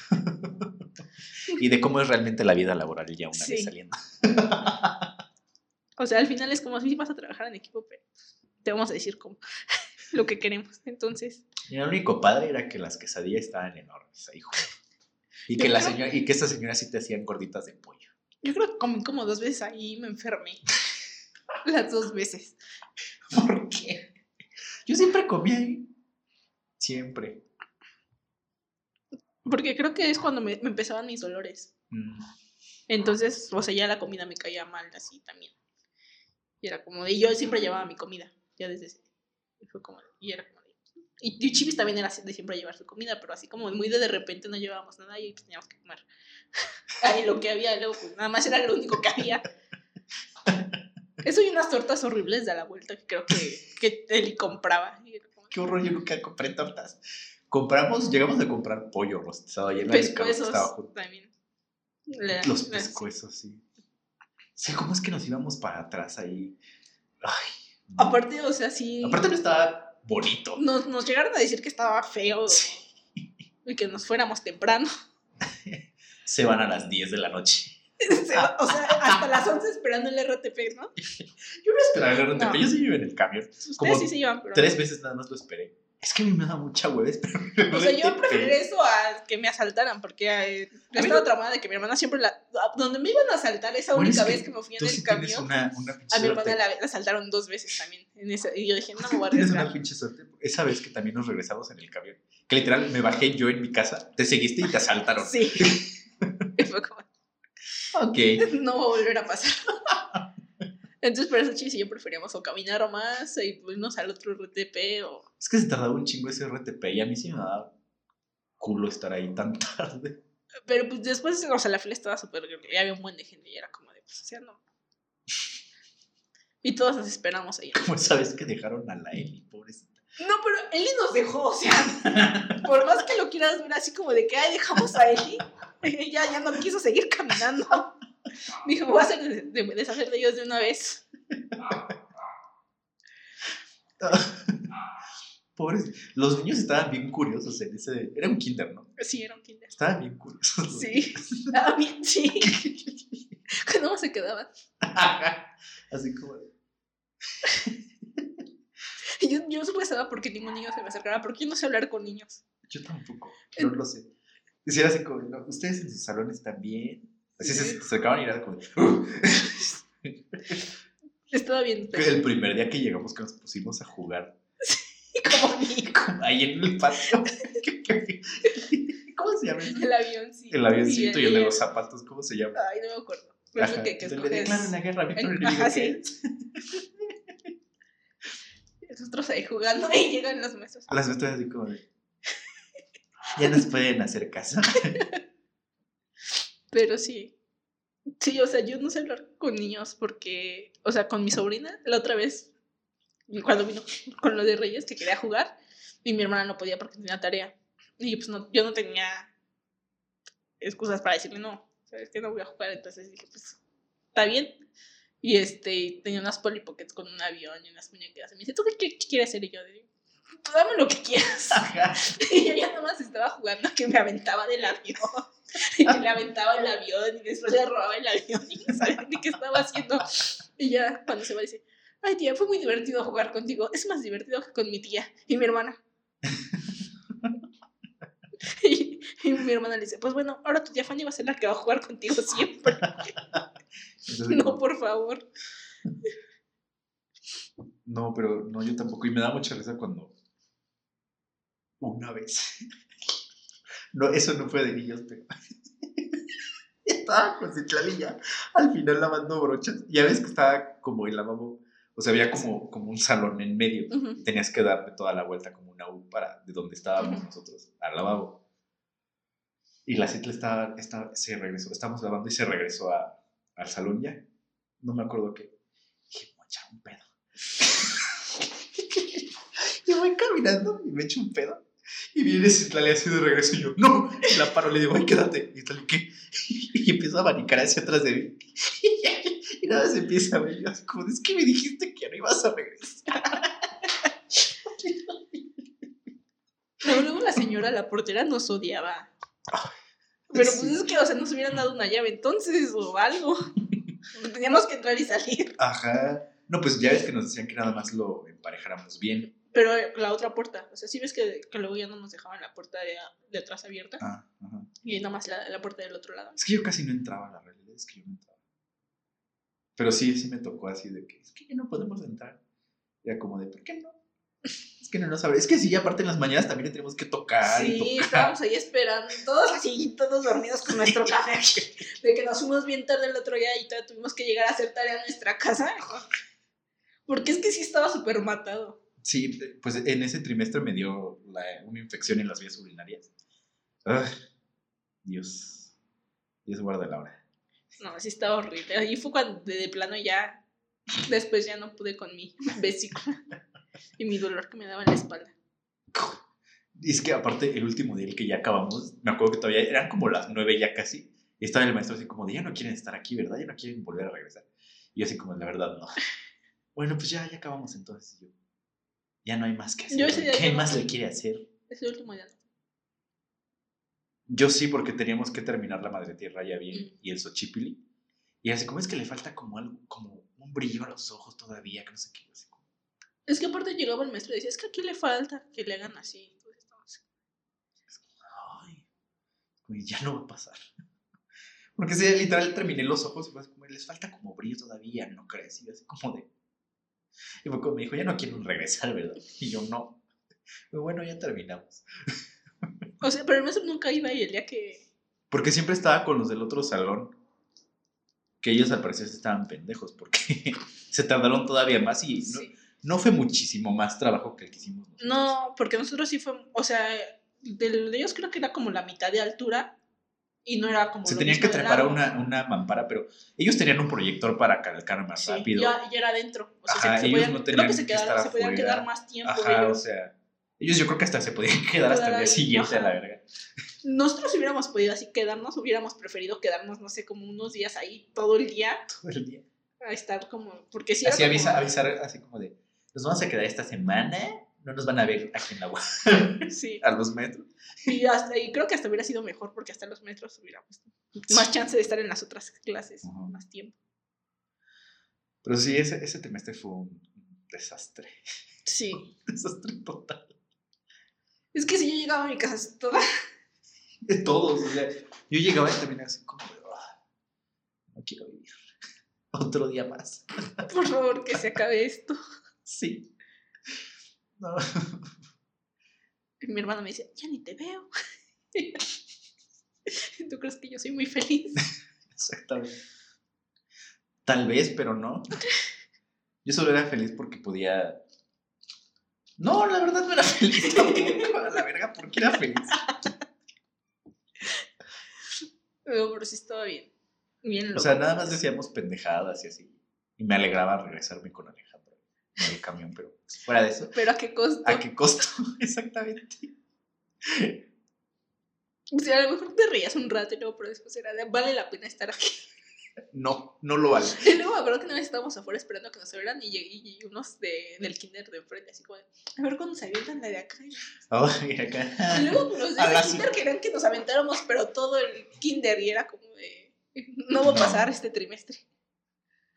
y de cómo es realmente la vida laboral ya una Sí. vez saliendo. O sea, al final es como si vas a trabajar en equipo, pero te vamos a decir cómo lo que queremos. Entonces, Y el único padre era que las quesadillas estaban enormes ahí, joder. Y que, la señora, y que estas señoras sí te hacían gorditas de pollo. Yo creo que comí como dos veces ahí y me enfermé. Las dos veces. ¿Por qué? Yo siempre comía ahí. Siempre. Porque creo que es cuando me, me empezaban mis dolores. Mm. Entonces, o sea, ya la comida me caía mal así también. Y era como de, yo siempre llevaba mi comida, ya desde ese. Y fue como, y era como de, y, y Chivis también era así de siempre llevar su comida, pero así como muy de de repente no llevábamos nada y pues teníamos que comer. Ahí lo que había, luego pues nada más era lo único que había. Eso y unas tortas horribles de a la vuelta que creo que, que Eli compraba. Y Qué horror, yo nunca compré tortas. Compramos, llegamos a comprar pollo rostizado ahí en pescuezos también. La- Los pescuezos, sí. Sí, ¿cómo es que nos íbamos para atrás ahí? Ay. no. Aparte, o sea, sí. Aparte no estaba bonito. Nos, nos llegaron a decir que estaba feo Sí. y que nos fuéramos temprano. Se van a las 10 de la noche. o sea, hasta las 11 esperando el RTP, ¿no? Yo no esperaba el RTP, No. yo sí iba en el camión. Ustedes Como sí se llevan, pero. Tres veces nada más lo esperé. Es que a mí me da mucha hueva esperar O sea, yo RTP. preferiría eso a que me asaltaran, porque eh, estaba no- traumada de que mi hermana siempre la. Donde me iban a asaltar esa Bueno, única es que vez que me fui en el sí camión, una, una a mi hermana la, la asaltaron dos veces también. En ese, y yo dije, no me voy a Tienes una pinche suerte. Esa vez que también nos regresamos en el camión. Que literal me bajé yo en mi casa, te seguiste y te asaltaron. Sí. Y fue como, Ok. no va a volver a pasar. Entonces, por eso Chis y yo preferíamos o caminar más y irnos al otro RTP o. Es que se tardaba un chingo ese RTP y a mí sí me daba culo estar ahí tan tarde. Pero pues después, o sea, la fila estaba súper. Y había un buen de gente y era como de, pues, o sea, no. Y todos nos esperamos ahí. Como esa vez que dejaron a la Eli, pobrecita. No, pero Eli nos dejó, o sea, por más que lo quieras ver así como de que, ay, dejamos a Eli, ella ya no quiso seguir caminando. Dijo, voy a hacer de- de- deshacer de ellos de una vez. Pobres. Los niños estaban bien curiosos en ese. Era un kinder, ¿no? Sí, era un kinder. Estaban bien curiosos. Sí. Ah, bien, sí. ¿Cómo se quedaban? Así como. Yo, yo rezaba porque ningún niño se me acercara, porque yo no sé hablar con niños. Yo tampoco. No lo sé. Y si era así como. no, Ustedes en sus salones también. Así se Sí. acercaban y era como. de, Estaba bien. El primer día que llegamos que nos pusimos a jugar como niño. ahí en el patio. ¿Cómo se llama? El avioncito. El avioncito y el de los zapatos, ¿cómo se llama? Ay, no me acuerdo. Pero es que, que le escoges. declaran la guerra, Víctor, ajá, sí. Nosotros ahí jugando y llegan los maestros. Las maestras así como de. Ya nos pueden hacer caso. Pero sí. Sí, o sea, yo no sé hablar con niños porque, o sea, con mi sobrina, la otra vez, cuando vino con lo de Reyes, que quería jugar, y mi hermana no podía porque tenía tarea. Y pues no, yo no tenía excusas para decirle no, sabes que no voy a jugar, entonces dije, pues, está bien. Y este, tenía unas Polly Pockets con un avión y unas muñequitas. Y me dice, ¿tú qué, qué- qué quieres hacer? Y yo, de, "Pues, dame lo que quieras. Ajá. Y yo ya nomás estaba jugando que me aventaba del avión. Y que le aventaba el avión y después le robaba el avión y no sabía ni qué estaba haciendo. Y ya cuando se va dice, ay tía, fue muy divertido jugar contigo. Es más divertido que con mi tía y mi hermana. Y, mi hermana le dice, pues bueno, ahora tu tía Fanny va a ser la que va a jugar contigo siempre. Entonces, No, por favor. No, pero no, yo tampoco. Y me da mucha risa cuando. Una vez. No, eso no fue de niños, pero. Estaba con Citlali ya al final lavando brochas. Ya ves que estaba como el lavabo. O sea, había como, como un salón en medio. Tenías que darle toda la vuelta como una U para de donde estábamos Ujú. nosotros al lavabo. Y la Citla estaba, estaba, se regresó, estábamos lavando y se regresó a, al salón ya. No me acuerdo qué. Dije, voy a echar un pedo. y voy caminando y me echo un pedo. Y viene Citlali así de regreso y yo, no. Y la paro, le digo, ay, quédate. Y Citlali, ¿qué? Y empiezo a abanicar hacia atrás de mí. Y nada más empieza a ver, yo así como, es que me dijiste que no ibas a regresar. Pero luego la señora, la portera, nos odiaba. Pero pues Sí. es que, o sea, nos hubieran dado una llave entonces o algo. Teníamos que entrar y salir. Ajá. No, pues ya ves que nos decían que nada más lo emparejáramos bien. Pero la otra puerta, o sea, sí ves que, que luego ya no nos dejaban la puerta de, de atrás abierta Ah, ajá. y nada más la, la puerta del otro lado. Es que yo casi no entraba, la realidad es que yo no entraba. Pero sí, sí me tocó así de que es que ya no podemos entrar. Era como de, ¿por qué no? Es que no nos. Es que sí, aparte en las mañanas también le tenemos que tocar. y Sí, tocar. estábamos ahí esperando, todos así, todos dormidos con nuestro café. De que nos fuimos bien tarde el otro día y todavía tuvimos que llegar a hacer tarea en nuestra casa. Porque es que sí estaba súper matado. Sí, pues en ese trimestre me dio la- una infección en las vías urinarias. Dios. Dios guarda la hora. No, sí estaba horrible. Ahí fue cuando de plano ya, después ya no pude con mi vesícula y mi dolor que me daba en la espalda. Y es que aparte, el último día el que ya acabamos, me acuerdo que todavía eran como las nueve ya casi. Y estaba el maestro así como de, ya no quieren estar aquí, ¿verdad? Ya no quieren volver a regresar. Y yo así como, la verdad, no. Bueno, pues ya, ya acabamos entonces. Yo, ya no hay más que hacer. Yo ese día ¿Qué no más le quiere hacer? Ese último día. Yo sí, porque teníamos que terminar la Madre Tierra ya bien Mm. y el Xochipilli. Y así como es que le falta como algo, como un brillo a los ojos todavía, que no sé qué. Así como, Es que aparte llegaba el maestro y decía, es que aquí le falta que le hagan así. Entonces, Ay, ya no va a pasar. Porque sí, literal terminé los ojos y fue así como, les falta como brillo todavía, ¿no crees? Y así como de... Y fue como me dijo, ya no quieren regresar, ¿verdad? Y yo, no. Pero bueno, ya terminamos. O sea, pero el maestro nunca iba y el día que... Porque siempre estaba con los del otro salón. Que ellos al parecer estaban pendejos porque se tardaron todavía más y no, Sí. No fue muchísimo más trabajo que el que hicimos nosotros. No, porque nosotros sí fue, o sea, de, de ellos creo que era como la mitad de altura y no era como... Se tenían que trepar una, una mampara, pero ellos tenían un proyector para calcar más Sí, rápido. Ya, ya era adentro. O sea, Ajá, se, se ellos podían, no creo tenían que se, que quedaron, se podían quedar más tiempo. Ajá, o ellos. sea, ellos yo creo que hasta se podían quedar hasta el día siguiente a la verga. Nosotros hubiéramos podido así quedarnos, hubiéramos preferido quedarnos, no sé, como unos días ahí todo el día Todo el día. a estar como... Porque sí Así como- avisa, avisar así como de, nos vamos a quedar esta semana, no nos van a ver aquí en la UAS Sí, a los metros. y, hasta, y creo que hasta hubiera sido mejor porque hasta los metros hubiéramos más chance de estar en las otras clases, más tiempo. Pero sí, ese, ese trimestre fue un desastre. Sí. Desastre total. Es que si yo llegaba a mi casa toda... De todos. o sea, yo llegaba y terminaba así como de, "Ah, no quiero vivir. Otro día más. Por favor, que se acabe esto. Sí. No. Mi hermano me dice, ya ni te veo. ¿Tú crees que yo soy muy feliz? Exactamente. Tal vez, pero no. Yo solo era feliz porque podía. No, la verdad no era feliz tampoco. A la verga, porque era feliz. Pero, pero sí estaba bien. Bien O sea, nada más decíamos pendejadas y así. Y me alegraba regresarme con Alejandro el camión, pero fuera de eso, Pero a qué costo. ¿a qué costo? Exactamente. O sea, a lo mejor te reías un rato y luego, pero después era de, vale la pena estar aquí. No, no lo vale. Y luego me acuerdo que una vez estábamos afuera esperando a que nos abrieran y, y, y unos de, del kinder de enfrente, así como de, a ver cuándo se avientan la de acá. Acá. Y luego los de kinder querían que nos aventáramos, pero todo el kinder y era como de, no va a No. pasar este trimestre.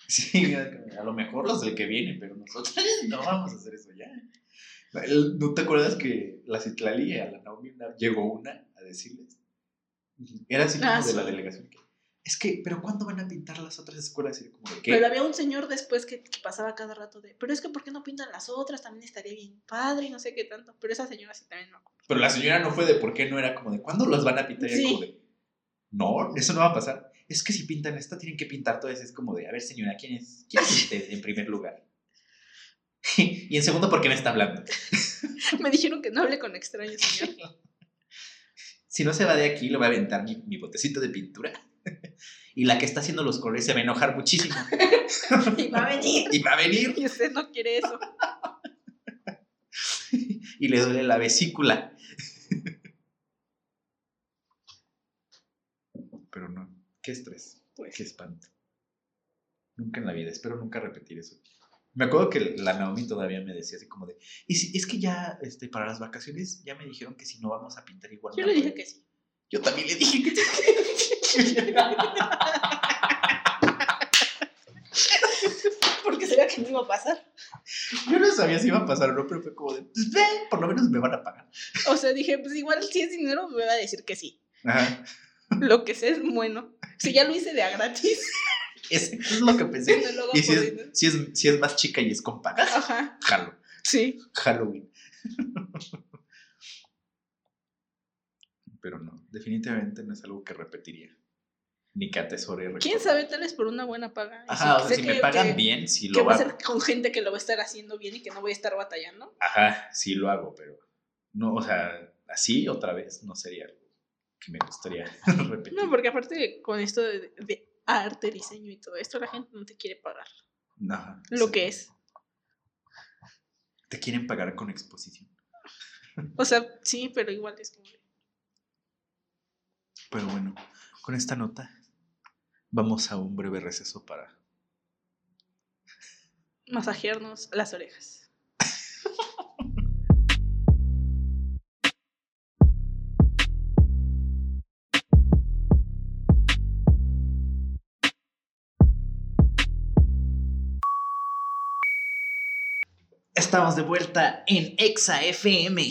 Sí, a lo mejor los del que viene, pero nosotros no vamos a hacer eso ya. ¿No te acuerdas que la Citlali a la Naomi llegó una a decirles? Era así como Ah, de la delegación. es que, ¿pero cuándo van a pintar las otras escuelas? Y como de, ¿qué? Pero había un señor después que, que pasaba cada rato de, pero es que ¿por qué no pintan las otras? También estaría bien padre y no sé qué tanto. Pero esa señora sí también acuerdo. Pero la señora no fue de por qué no era como de, ¿cuándo las van a pintar? Y Sí. como de, no, eso no va a pasar. Es que si pintan esta, tienen que pintar todas. Es como de, a ver, señora, ¿quién es, quién es usted en primer lugar? y en segundo, ¿por qué me está hablando? Me dijeron que no hable con extraños, señor. Si no se va de aquí, le voy a aventar mi, mi botecito de pintura. y la que está haciendo los colores se va a enojar muchísimo. Y va a venir. y va a venir Y usted no quiere eso. y le duele la vesícula. Pero no, qué estrés, Pues, qué espanto. Nunca en la vida, espero nunca repetir eso. Me acuerdo que la Naomi todavía me decía así como de, y si, es que ya este, para las vacaciones ya me dijeron que si no vamos a pintar igual. yo le dije pueden". que sí. Yo también le dije que Porque sabía que no iba a pasar. Yo no sabía si iba a pasar o no, pero fue como de, pues ve, por lo menos me van a pagar. O sea, dije, pues igual si es dinero me va a decir que sí. Ajá. Lo que sé es bueno. Si ya lo hice de a gratis. Ese es lo que pensé. no Y si es, si, es, si es más chica y es con Ajá, jalo. sí. Halloween. Pero no, definitivamente no es algo que repetiría. Ni que atesore. ¿Quién recordar. sabe? Tal vez por una buena paga. Ajá, o sea, si que- me pagan que- bien, Que lo va a hago. con gente que lo va a estar haciendo bien y que no voy a estar batallando. Ajá, sí lo hago, pero no, o sea, así otra vez no sería algo que me gustaría repetir. No, porque aparte con esto de, de arte, diseño y todo esto, la gente no te quiere pagar Ajá, lo sí. que es. Te quieren pagar con exposición. O sea, sí, pero igual es como... Pero bueno, con esta nota vamos a un breve receso para masajearnos las orejas. Estamos de vuelta en Exa FM.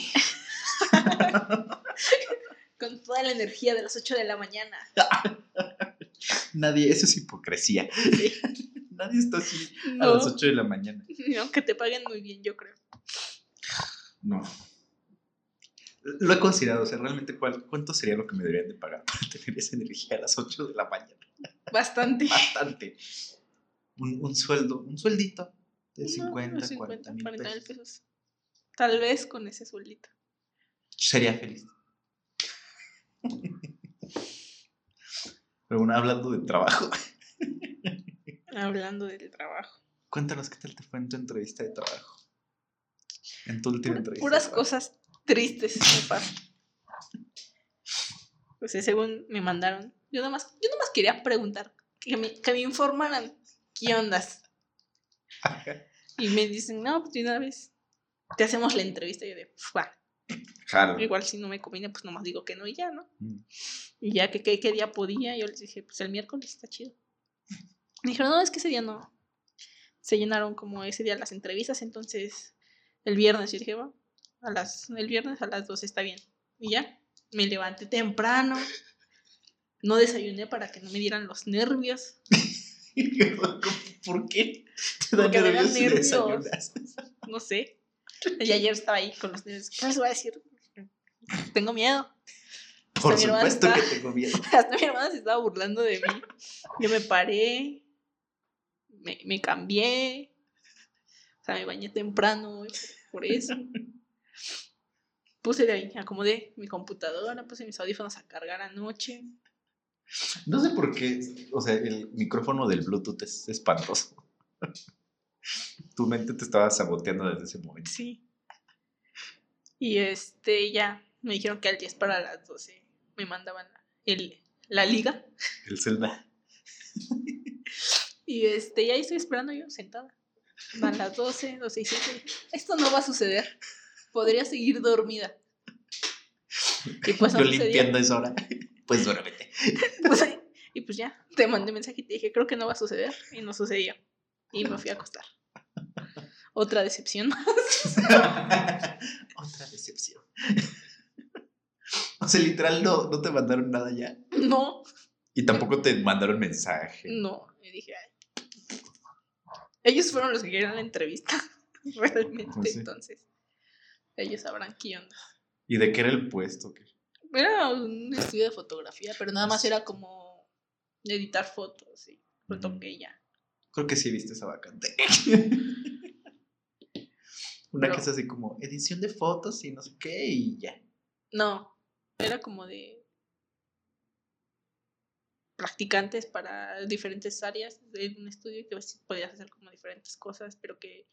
Con toda la energía de las 8 de la mañana. Nadie, eso es hipocresía. Nadie está así a las 8 de la mañana. no, que te paguen muy bien, yo creo. No. Lo he considerado, o sea, realmente cuál, cuánto sería lo que me deberían de pagar para tener esa energía a las 8 de la mañana. Bastante. Bastante. Un, un sueldo, un sueldito de No, 50, unos 40 mil 40 pesos. pesos. Tal vez con ese sueldito. Sería feliz. Pero bueno, hablando de trabajo, Hablando del trabajo. cuéntanos qué tal te fue en tu entrevista de trabajo. En tu última Pura- entrevista. puras cosas tristes me pasan. Pues sí, según me mandaron. Yo nomás, yo nomás quería preguntar, que me, que me informaran qué ondas. Y me dicen, no, pues de una vez te hacemos la entrevista. Y yo de, "Pf, va. Jalo. Igual si no me conviene, pues nomás digo que no y ya, ¿no? Mm. Y ya que qué día podía, yo les dije, pues el miércoles está chido. Me dijeron, no, es que ese día no. Se llenaron como ese día las entrevistas, entonces el viernes yo dije, va, a las, el viernes a las 12 está bien. Y ya, me levanté temprano, no desayuné para que no me dieran los nervios. ¿Por qué? Te dan Porque me dan nervios. No sé. Y ayer estaba ahí con los nervios. ¿Qué les voy a decir? Tengo miedo. Por supuesto que tengo miedo. Hasta mi hermana se estaba burlando de mí. Yo me paré, me, me cambié, o sea, me bañé temprano por eso. Puse de ahí, acomodé mi computadora, puse mis audífonos a cargar anoche. No sé por qué, o sea, el micrófono del Bluetooth es espantoso. Tu mente te estaba saboteando desde ese momento. Sí. Y este, ya, me dijeron que al 10 para las 12 me mandaban la, el, la liga. El Zelda. Y este, ya estoy esperando yo sentada. Van las 12, 12 y 7. Esto no va a suceder. Podría seguir dormida. Y pues Yo limpiando esa hora. Pues duérmete. Pues, y pues ya, te mandé mensaje y te dije, creo que no va a suceder. Y no sucedió. Y me fui a acostar. Otra decepción. Otra decepción. O sea, literal no, no te mandaron nada ya. No, Y tampoco te mandaron mensaje. no. Y dije, ay. Ellos fueron los que querían la entrevista. Realmente, Pues sí. entonces. Ellos sabrán qué onda. ¿Y de qué era el puesto? ¿Qué? Era un estudio de fotografía, pero nada más era como editar fotos y lo toqué y ya. Creo que sí viste esa vacante. Una Pero- que es así como edición de fotos y no sé qué y ya. No, era como de practicantes para diferentes áreas de un estudio que podías hacer como diferentes cosas, pero que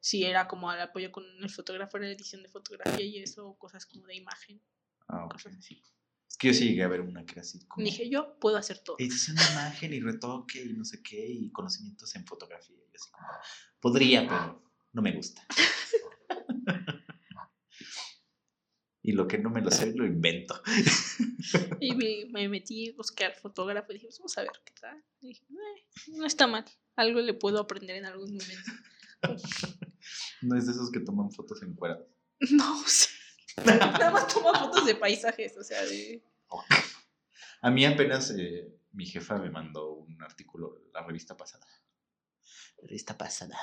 sí era como al apoyo con el fotógrafo, era edición de fotografía y eso, cosas como de imagen, Ah, ok. cosas así. Es que yo sí llegué a ver una que era así como Dije, yo puedo hacer todo. edición de imagen y retoque y no sé qué y conocimientos en fotografía. Y así como, podría, pero no me gusta. y lo que no me lo sé, lo invento. Y me, me metí a buscar fotógrafo y dije, vamos a ver qué tal. Y dije, "Eh, no está mal, algo le puedo aprender en algún momento. No es de esos que toman fotos en cuerda. No, sea, nada más toma fotos de paisajes, o sea, de... A mí apenas eh, mi jefa me mandó un artículo, la revista pasada. La revista pasada.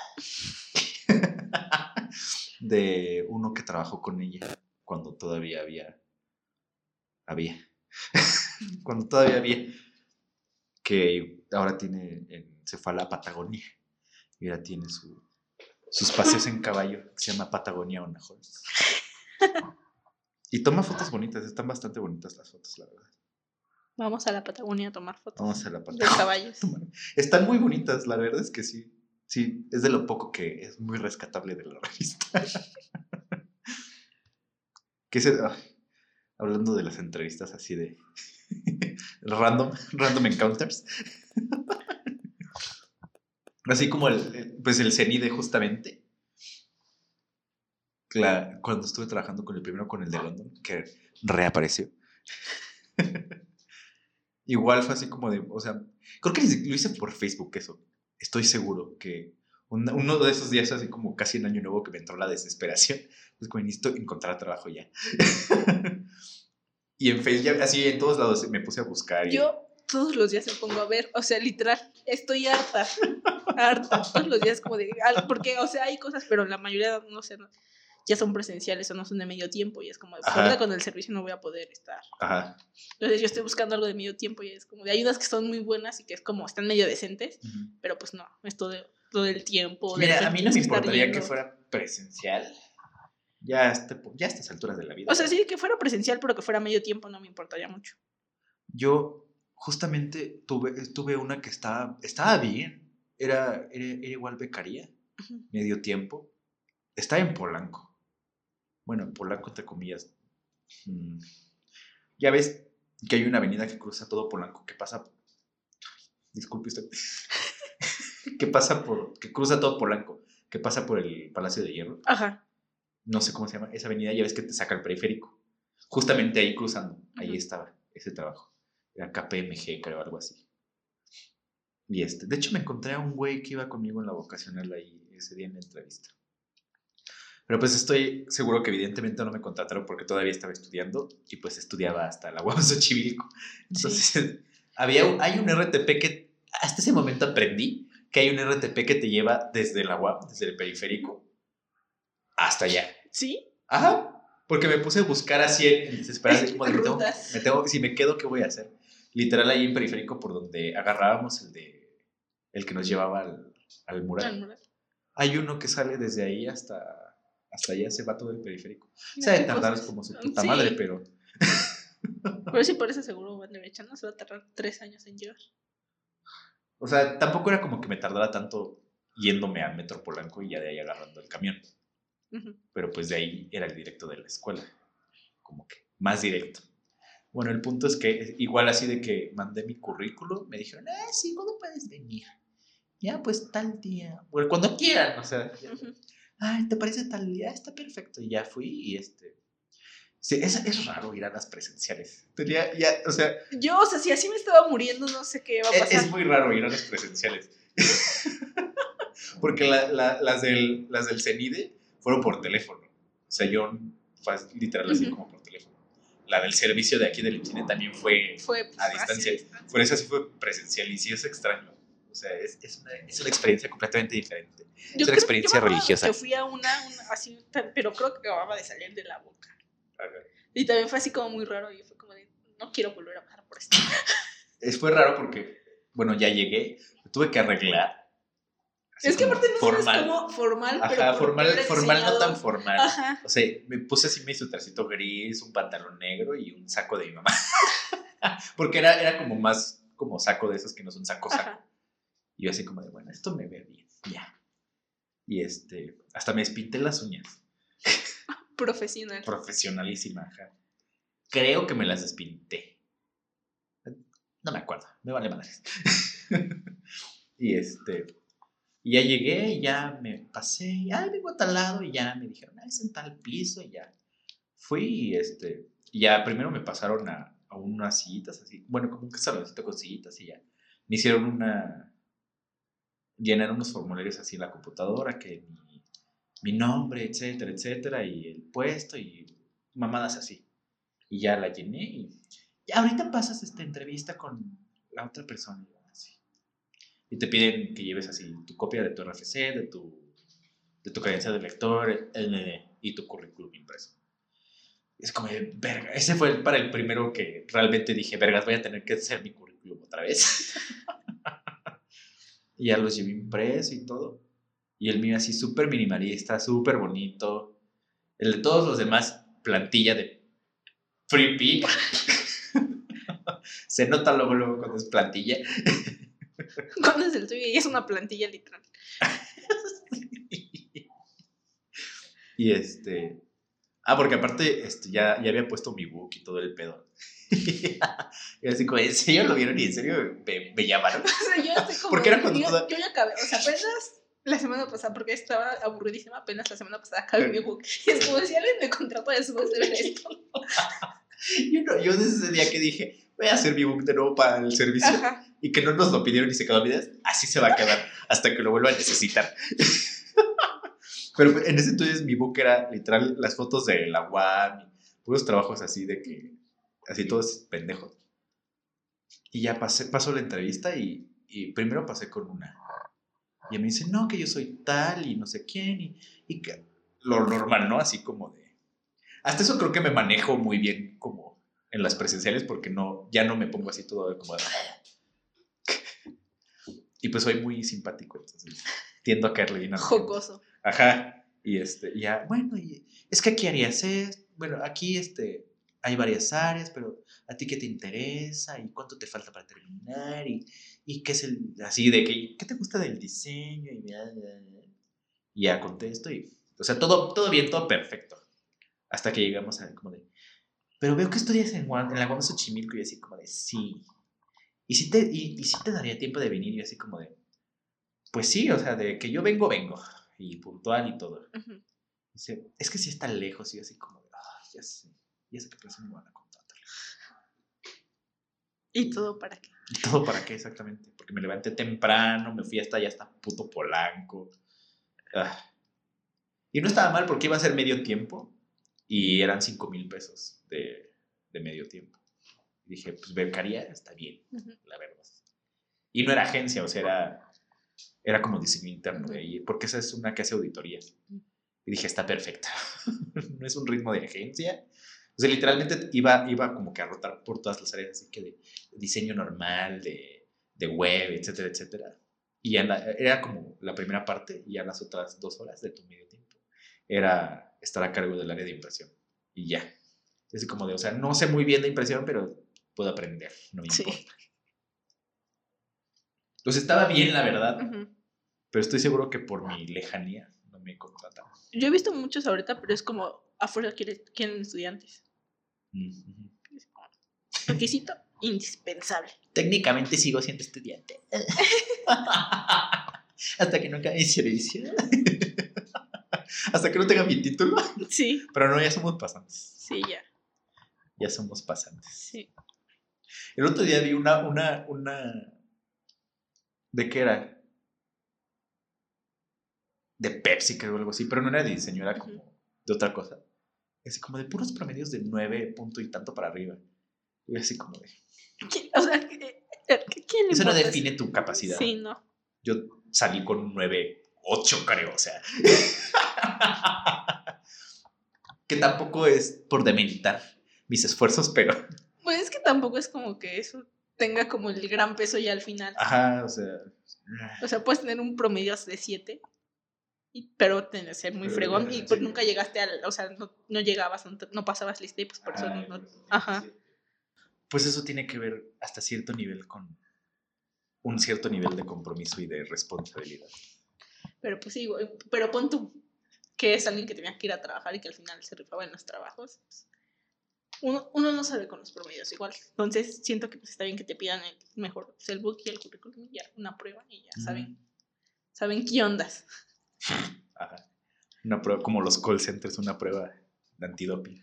de uno que trabajó con ella cuando todavía había. Había. cuando todavía había. Que ahora tiene. se fue a la Patagonia. Y ahora tiene su, sus paseos en caballo. Que se llama Patagonia Onajones. Y toma fotos bonitas. Están bastante bonitas las fotos, la verdad. Vamos a la Patagonia a tomar fotos. Vamos a la De Patagonia. caballos. Están muy bonitas, la verdad es que sí. Sí, es de lo poco que es muy rescatable de la revista. que se, hablando de las entrevistas así de random, random encounters. así como el, el- pues el CENIDE justamente. La- cuando estuve trabajando con el primero, con el de London, que reapareció. Igual fue así como de, o sea, creo que lo hice por Facebook eso. Estoy seguro que un- uno de esos días así como casi en año nuevo que me entró la desesperación, pues como necesito encontrar trabajo ya. y en Facebook, así en todos lados me puse a buscar. y- Yo todos los días me pongo a ver, o sea, literal, estoy harta, harta, todos los días como de, porque, o sea, hay cosas, pero la mayoría, no sé, no- ya son presenciales o no son de medio tiempo y es como, Ajá. ahorita con el servicio no voy a poder estar. Ajá. Entonces yo estoy buscando algo de medio tiempo y es como, de hay unas que son muy buenas y que es como, están medio decentes, pero pues no, es todo, todo el tiempo. Mira, a mí no me importaría que fuera presencial. Ya a, este ya a estas alturas de la vida. O sea, sí, que fuera presencial, pero que fuera medio tiempo no me importaría mucho. Yo justamente tuve, tuve una que estaba, estaba bien. Era, era, era igual becaría, medio tiempo. Estaba en Polanco. Bueno, en Polanco, entre comillas. Mm. Ya ves que hay una avenida que cruza todo Polanco, que pasa. Disculpe usted. que pasa por. que cruza todo Polanco, que pasa por el Palacio de Hierro. Ajá. No sé cómo se llama. Esa avenida, ya ves que te saca el periférico. Justamente ahí cruzando. Ahí estaba ese trabajo. Era KPMG, creo, algo así. Y este, de hecho me encontré a un güey que iba conmigo en la vocacional ahí ese día en la entrevista. Pero pues estoy seguro que evidentemente no me contrataron porque todavía estaba estudiando y pues estudiaba hasta la UAM Xochimilco. Entonces, había, un- hay un RTP que hasta ese momento aprendí que hay un RTP que te lleva desde la UAM, desde el periférico, hasta allá. ¿Sí? Ajá. Porque me puse a buscar así en desesperación. como de, me tengo- me tengo- si me quedo, ¿qué voy a hacer? Literal ahí en periférico por donde agarrábamos el de el que nos llevaba al, al mural. Al mural. Hay uno que sale desde ahí hasta, hasta allá, se va todo el periférico. Mira Se ha de qué tardar cosas. como su puta Sí. madre, pero Pero si por ese seguro van derecha, ¿no? Se va a tardar tres años en llegar. O sea, tampoco era como que me tardara tanto yéndome al Metro Polanco y ya de ahí agarrando el camión. Pero pues de ahí era el directo de la escuela. Como que más directo. Bueno, el punto es que igual así de que mandé mi currículum, me dijeron, ah, sí, ¿cuándo puedes venir? Ya, pues tal día. Bueno, cuando quieran, o sea. ya. Ay, ¿te parece tal día? Está perfecto. Y ya fui y este... Sí, es, es raro ir a las presenciales. Tenía ya, o sea, Yo, o sea, si así me estaba muriendo, no sé qué va a es, pasar. es muy raro ir a las presenciales. Porque la- la- las, del, las del CENIDE fueron por teléfono. O sea, yo fue literal así Ujú. como por teléfono. La del servicio de aquí del INCINE también fue Fue pues, a distancia. Por eso sí fue presencial y sí es extraño. O sea, es, es, una, es una experiencia completamente diferente. Yo Es una creo- experiencia yo religiosa. Que fui a una, una así, pero creo que acababa de salir de la boca. Ajá. Y también fue así como muy raro y fue como de, no quiero volver a pasar por esto. Es, fue raro porque, bueno, ya llegué, me tuve que arreglar. así es que aparte no formal. sabes cómo formal, pero Ajá, porque formal, formal no tan formal. Ajá. O sea, me puse así mi sutracito gris, un pantalón negro y un saco de mi mamá. Porque era, era como más como saco de esos que no son saco saco. Ajá. Y yo así como de, bueno, esto me ve bien, ya. Y este, hasta me despinté las uñas. Profesional. Profesionalísima, ajá. Creo que me las despinté. No me acuerdo, me vale madres. y este, y ya llegué, y ya me pasé, y ay, vengo a tal lado, y ya me dijeron, ah, es en tal piso, y ya. Fui, y este, y ya primero me pasaron a, a unas sillitas así, bueno, como un saloncito con sillitas, y ya. Me hicieron una, llenar unos formularios así en la computadora, que mi, mi nombre, etcétera, etcétera, y el puesto, y mamadas así. Y ya la llené, y ya ahorita pasas esta entrevista con la otra persona. y así. Y te piden que lleves así tu copia de tu RFC, de tu de tu credencial de lector y tu currículum impreso. Es como, verga, ese fue el- para el primero que realmente dije, vergas, voy a tener que hacer mi currículum otra vez. y ya los llevé impreso y todo. Y el mío así súper minimalista, súper bonito. El de todos los demás, plantilla de Free Pick. Se nota luego, luego cuando es plantilla. ¿Cuándo es el tuyo? Y es una plantilla literal. y este. Ah, porque aparte este, ya, ya había puesto mi book y todo el pedo. y así como, ¿en serio lo vieron y en serio me, me llamaron? O sea, yo estoy como. Porque era cuando yo, toda- yo ya acabé. O sea, apenas la semana pasada, porque estaba aburridísima, apenas la semana pasada acabé mi book. Y es como si alguien me contrata después de ver esto. Yo, no- yo desde ese día que dije, voy a hacer mi book de nuevo para el servicio Ajá. y que no nos lo pidieron y se quedó a medias, así se va a quedar hasta que lo vuelva a necesitar. Pero en ese entonces mi book era literal las fotos de la UAM, y puros trabajos así de que, así todos pendejos. Y ya pasé, pasó la entrevista y, y primero pasé con una. Y me dice, no, que yo soy tal y no sé quién y, y que lo normal, ¿no? Así como de... Hasta eso creo que me manejo muy bien como en las presenciales porque no, ya no me pongo así todo como de... Y pues soy muy simpático, entonces tiendo a caerle bien a. Jocoso. Ajá. Y este, ya, bueno, y es que aquí harías esto. Bueno, aquí este, hay varias áreas, pero a ti qué te interesa y cuánto te falta para terminar y, y qué es el, así de que, ¿qué te gusta del diseño? Y, bla, bla, ya contesto y, o sea, todo, todo bien, todo perfecto. Hasta que llegamos a como de, pero veo que estudias en, Guam- en la UAM Xochimilco y así como de, sí. Y si te, y, y sí te daría tiempo de venir y así como de, pues sí, o sea, de que yo vengo, vengo. Y puntual y todo. Dice, es que si está lejos y así como, de, "Ay, ya sé por eso me van a contratar. ¿Y todo para qué? ¿Y todo para qué exactamente? Porque me levanté temprano, me fui hasta allá hasta puto Polanco. Ah. Y no estaba mal porque iba a ser medio tiempo y eran 5 mil pesos de, de medio tiempo. Y dije, pues becaría, está bien, Ujú. la verdad. Y no era agencia, o sea, era, era como diseño interno de ahí, porque esa es una que hace auditorías. Y dije, está perfecta. no es un ritmo de agencia. O sea, literalmente iba, iba como que a rotar por todas las áreas, así que de diseño normal, de, de web, etcétera, etcétera. Y ya la- era como la primera parte, y ya las otras dos horas de tu medio tiempo era estar a cargo del área de impresión. Y ya. Es como de, o sea, no sé muy bien de impresión, pero puedo aprender, no me Sí. importa. Entonces estaba bien, la verdad, Ujú. pero estoy seguro que por mi lejanía no me contratan. Yo he visto muchos ahorita, pero es como a fuerza quieren, quieren estudiantes. Requisito indispensable. Técnicamente sigo siendo estudiante. Hasta que no acabe mi servicio. Hasta que no tenga mi título. Sí, Pero no, ya somos pasantes. sí, ya. Ya somos pasantes. Sí. El otro día vi una, una, una. ¿De qué era? De Pepsi, creo, algo así, pero no era de diseño, era como de otra cosa. Así como de puros promedios de nueve punto y tanto para arriba. Y así como de. ¿Quién- O sea, ¿qué- qué- ¿quién Eso no define tu capacidad. Sí, no. Yo salí con un 9, 8 creo, o sea. que tampoco es por demeritar mis esfuerzos, pero. Pues es que tampoco es como que eso tenga como el gran peso ya al final. Ajá, o sea. O sea, puedes tener un promedio de 7, pero tener ser muy fregón y pues nunca llegaste al, o sea, no, no llegabas, no, no pasabas lista y pues por eso no, no- ajá. Pues eso tiene que ver hasta cierto nivel con un cierto nivel de compromiso y de responsabilidad. Pero pues sí, pero pon tú que es alguien que tenía que ir a trabajar y que al final se rifaba en los trabajos. pues, uno, uno no sabe con los promedios igual. Entonces siento que pues está bien que te pidan el mejor pues, el book y el currículum y ya una prueba y ya saben, saben qué ondas. Ajá. Una prueba, como los call centers, una prueba de antidoping.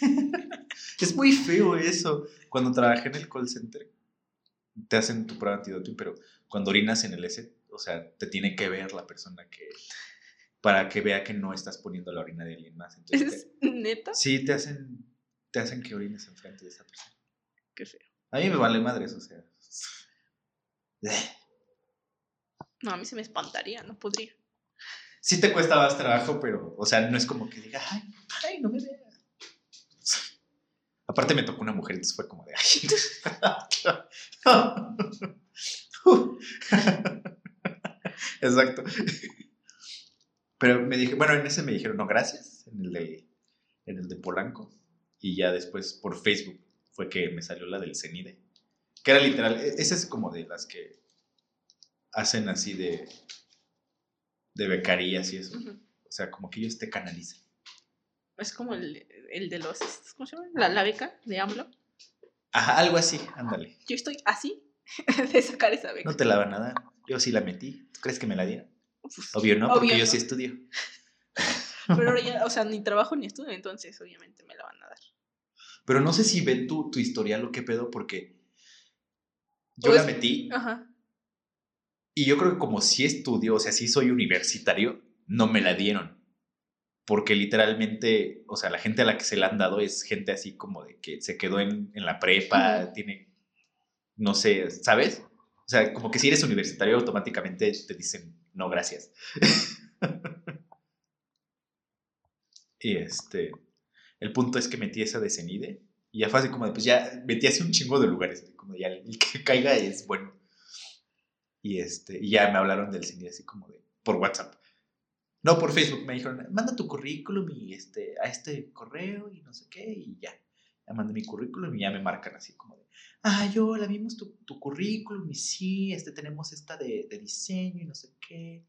es muy feo eso. Cuando trabajé en el call center, te hacen tu prueba de antidoping, pero cuando orinas en el S, o sea, te tiene que ver la persona que. para que vea que no estás poniendo la orina de alguien más. Entonces, ¿Es neta? sí, te hacen, te hacen que orines enfrente de esa persona. Qué feo. A mí me vale madres, o sea. No, a mí se me espantaría, no podría. Sí te cuesta más trabajo, pero, o sea, no es como que diga, ay, ay, no me veas. Aparte me tocó una mujer, entonces fue como de, Exacto. Pero me dije, bueno, en ese me dijeron, no, gracias, en el de, en el de Polanco. Y ya después por Facebook fue que me salió la del CENIDE. Que era literal, e, esa es como de las que hacen así de, de becarías y eso. O sea, como que ellos te canalizan. Es como el, el de los, ¿cómo se llama? La, la beca de AMLO. Ajá, algo así, ándale. Yo estoy así de sacar esa beca. No te la van a dar. Yo sí la metí. ¿Tú crees que me la dieron? Pues, obvio no, porque yo sí estudio. Pero ahora ya, o sea, ni trabajo ni estudio, entonces obviamente me la van a dar. Pero no sé si ven tu, tu historial o qué pedo, porque yo la metí. Ajá. Y yo creo que como si estudio, o sea, si soy universitario, no me la dieron. Porque literalmente, o sea, la gente a la que se la han dado es gente así como de que se quedó en, en la prepa, tiene, no sé, ¿sabes? O sea, como que si eres universitario automáticamente te dicen, no, gracias. y este, el punto es que metí esa de Cenide y ya fue así como de, pues ya metí así un chingo de lugares, como ya el que caiga es bueno. Y, este, y ya me hablaron del cine así como de, por WhatsApp. No, por Facebook. Me dijeron, manda tu currículum y este, a este correo y no sé qué, y ya. Ya mandé mi currículum y ya me marcan así como de, ah, yo la vimos tu, tu currículum y sí, este, tenemos esta de, de diseño y no sé qué.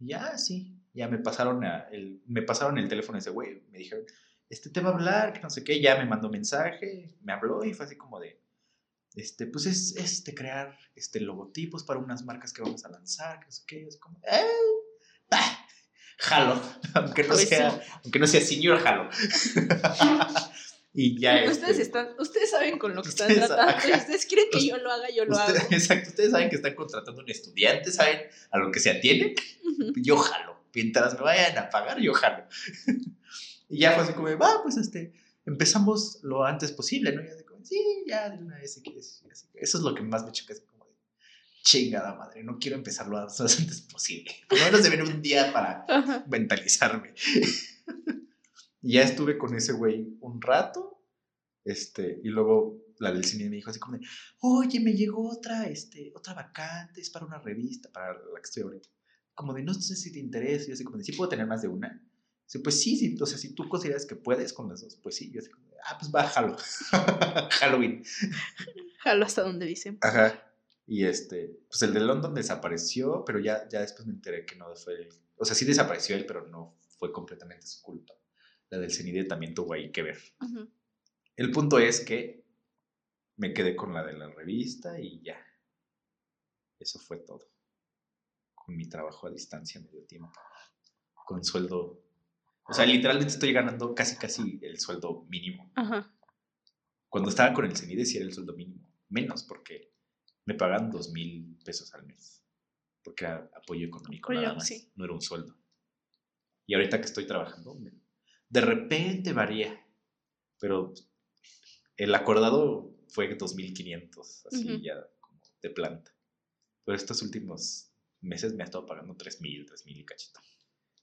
Y ya, sí, ya me pasaron, el, me pasaron el teléfono ese güey. Me dijeron, este te va a hablar, que no sé qué. Ya me mandó mensaje, me habló y fue así como de, este, pues es este, crear este, logotipos para unas marcas que vamos a lanzar, que no sé qué. Es como, eh, ah, jalo, aunque no, pues sea, aunque no sea senior, jalo. y ya ustedes, este, están, ustedes saben con lo que están tratando. Ustedes quieren que yo lo haga, yo lo hago. Exacto, ustedes saben que están contratando un estudiante, saben a lo que se atiene. Yo jalo. Mientras me vayan a pagar, yo jalo. y ya fue así como, va, pues este, empezamos lo antes posible, ¿no? Sí, ya de una vez Eso es lo que más me choca, es como de chingada madre, no quiero empezar lo antes posible. Por lo menos de un día para mentalizarme. y ya estuve con ese güey un rato, este, y luego la del cine me dijo así como de, oye, me llegó otra, este, otra vacante, es para una revista, para la que estoy ahorita. Como de, no sé si te interesa, y así como de, ¿sí puedo tener más de una? Pues sí, sí, o sea, si tú consideras que puedes con las dos, pues sí, yo así ah, pues va, jalo. Halloween. Jalo hasta donde dicen. Ajá. Y este, pues el de London desapareció, pero ya, ya después me enteré que no fue él. O sea, sí desapareció él, pero no fue completamente su culpa. La del CENIDE también tuvo ahí que ver. El punto es que me quedé con la de la revista y ya. Eso fue todo. Con mi trabajo a distancia medio tiempo. Con sueldo o sea, literalmente estoy ganando casi, casi el sueldo mínimo. Ajá. Cuando estaba con el CENIDE sí era el sueldo mínimo. Menos porque me pagan dos mil pesos al mes. Porque era apoyo económico nada más. No era un sueldo. Y ahorita que estoy trabajando, de repente varía. Pero el acordado fue 2.500, así ya como de planta. Pero estos últimos meses me ha estado pagando 3.000, 3.000 y cachito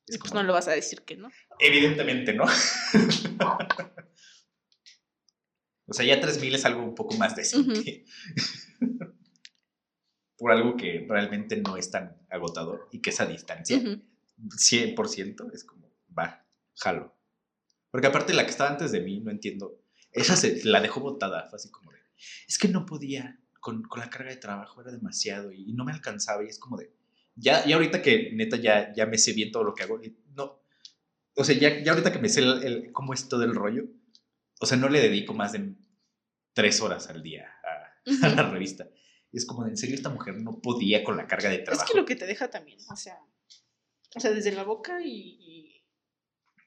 pues no lo vas a decir que no. Evidentemente no. o sea, ya 3000 es algo un poco más decente. Por algo que realmente no es tan agotador y que esa distancia, 100% es como, va, jalo. Porque aparte la que estaba antes de mí, no entiendo, esa se la dejó botada, fue así como de, es que no podía, con, con la carga de trabajo era demasiado y no me alcanzaba y es como de, ya, ya ahorita que neta ya, ya me sé bien todo lo que hago, no, o sea, ya, ya ahorita que me sé el, cómo es todo el rollo, o sea, no le dedico más de tres horas al día a, la revista. Es como, en serio, esta mujer no podía con la carga de trabajo. Es que lo que te deja también, o sea, o sea desde la boca y,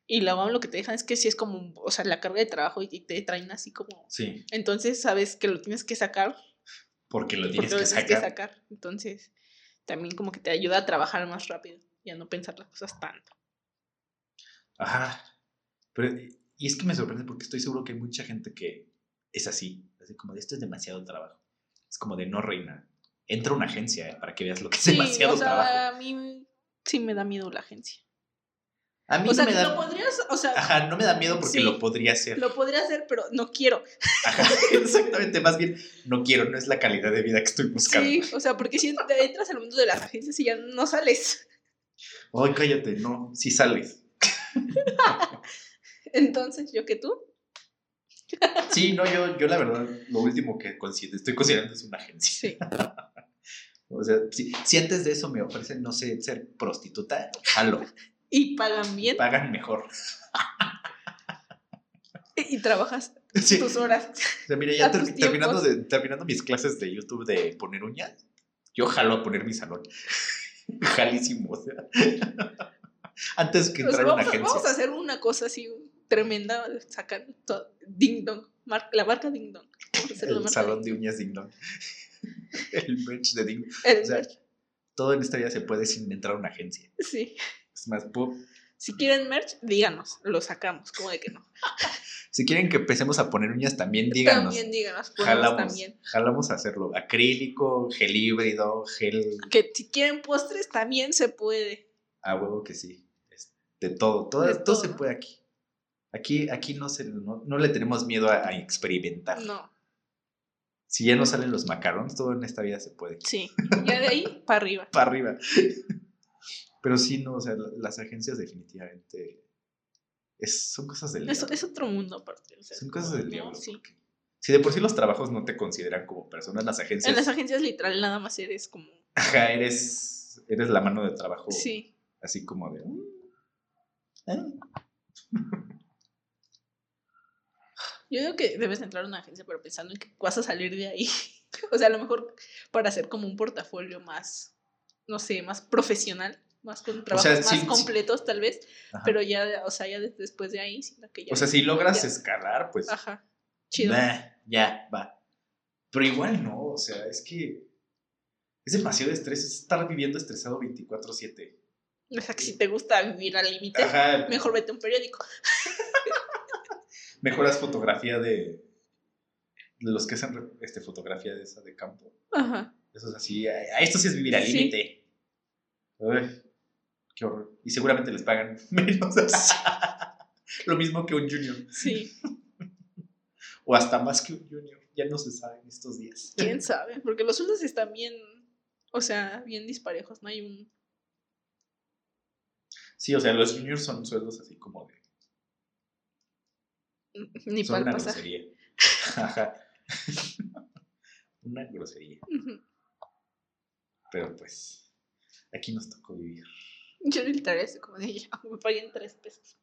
y, la lo que te dejan es que sí es como, o sea, la carga de trabajo y te traen así como... Sí. Entonces sabes que lo tienes que sacar. Porque lo tienes que sacar. que sacar. Entonces también como que te ayuda a trabajar más rápido y a no pensar las cosas tanto. Ajá. Pero, y es que me sorprende porque estoy seguro que hay mucha gente que es así, así como de esto es demasiado trabajo. Es como de no reina. Entra una agencia eh, para que veas lo que es demasiado o sea, A mí sí me da miedo la agencia. A mí O sea, no me que da... lo podrías, o sea, Ajá, no me da miedo porque Sí. lo podría hacer. lo podría hacer, pero no quiero. Ajá, exactamente, más bien no quiero, no es la calidad de vida que estoy buscando. Sí, o sea, porque si entras al mundo de las agencias y ya no sales. Ay, cállate, no, si sales. Entonces, yo que tú, Sí, no, yo, yo la verdad, lo último que estoy considerando es una agencia. sí. O sea, si, si antes de eso me ofrecen, no sé, ser prostituta, jalo, Y pagan bien pagan mejor. y trabajas Sí. tus horas. O sea, mira, ya ter- terminando, de, terminando mis clases de YouTube de poner uñas, yo jalo a poner mi salón. Jalísimo, o sea. Antes que O sea, entrar a una vamos, a, agencia. vamos a hacer una cosa así tremenda, sacar todo, Ding Dong, mar- la marca Ding Dong. El salón de uñas Ding Dong. El merch de Ding Dong. O sea, Todo en esta vida se puede sin entrar a una agencia. sí. Si quieren merch, díganos, lo sacamos, como de que no. si quieren que empecemos a poner uñas, también díganos. También díganos, jalamos, también. jalamos a hacerlo. Acrílico, gel híbrido, gel. Que si quieren postres, también se puede. A huevo que sí. Es De todo, todo, De todo, todo. se puede aquí. Aquí, aquí no, se, no, no le tenemos miedo a, a experimentar. No, Si ya no salen los macarons, todo en esta vida se puede. sí. Ya de ahí para arriba. Para arriba. Pero sí, no, o sea, la- las agencias definitivamente es, son cosas del Es, diablo. es otro mundo aparte. o sea, Son cosas del no, diablo. sí. Si de por sí los trabajos no te consideran como personas, las agencias. En las agencias literal nada más eres como... Ajá, eres, eres la mano de trabajo. Sí. Así como de. "Mm, ah". Yo digo que debes entrar a una agencia, pero pensando en que vas a salir de ahí. O sea, a lo mejor para hacer como un portafolio más, no sé, más profesional, más con trabajos sea, más sí, sí. completos tal vez, Ajá. pero ya, o sea, ya de- después de ahí, siento que ya... O sea, si logras ya- escalar, pues. Ajá, chido. nah, ya, va. Pero igual no, o sea, es que. Es demasiado estrés, es estar viviendo estresado 24-7. O sea, que si te gusta vivir al límite, mejor vete a un periódico. Mejoras fotografía de. De los que hacen este, fotografía de esa de campo. Ajá. Eso es así. esto sí es vivir al límite. Qué horror. Y seguramente les pagan menos. Lo mismo que un junior. Sí, O hasta más que un junior. Ya no se sabe en estos días. quién sabe, porque los sueldos están bien, o sea, bien disparejos, no hay un... Sí, o sea, los juniors son sueldos así como de. Ni son una grosería. Ajá. una grosería. Pero pues. Aquí nos tocó vivir. Yo literal estoy como de ya, me paguen tres pesos.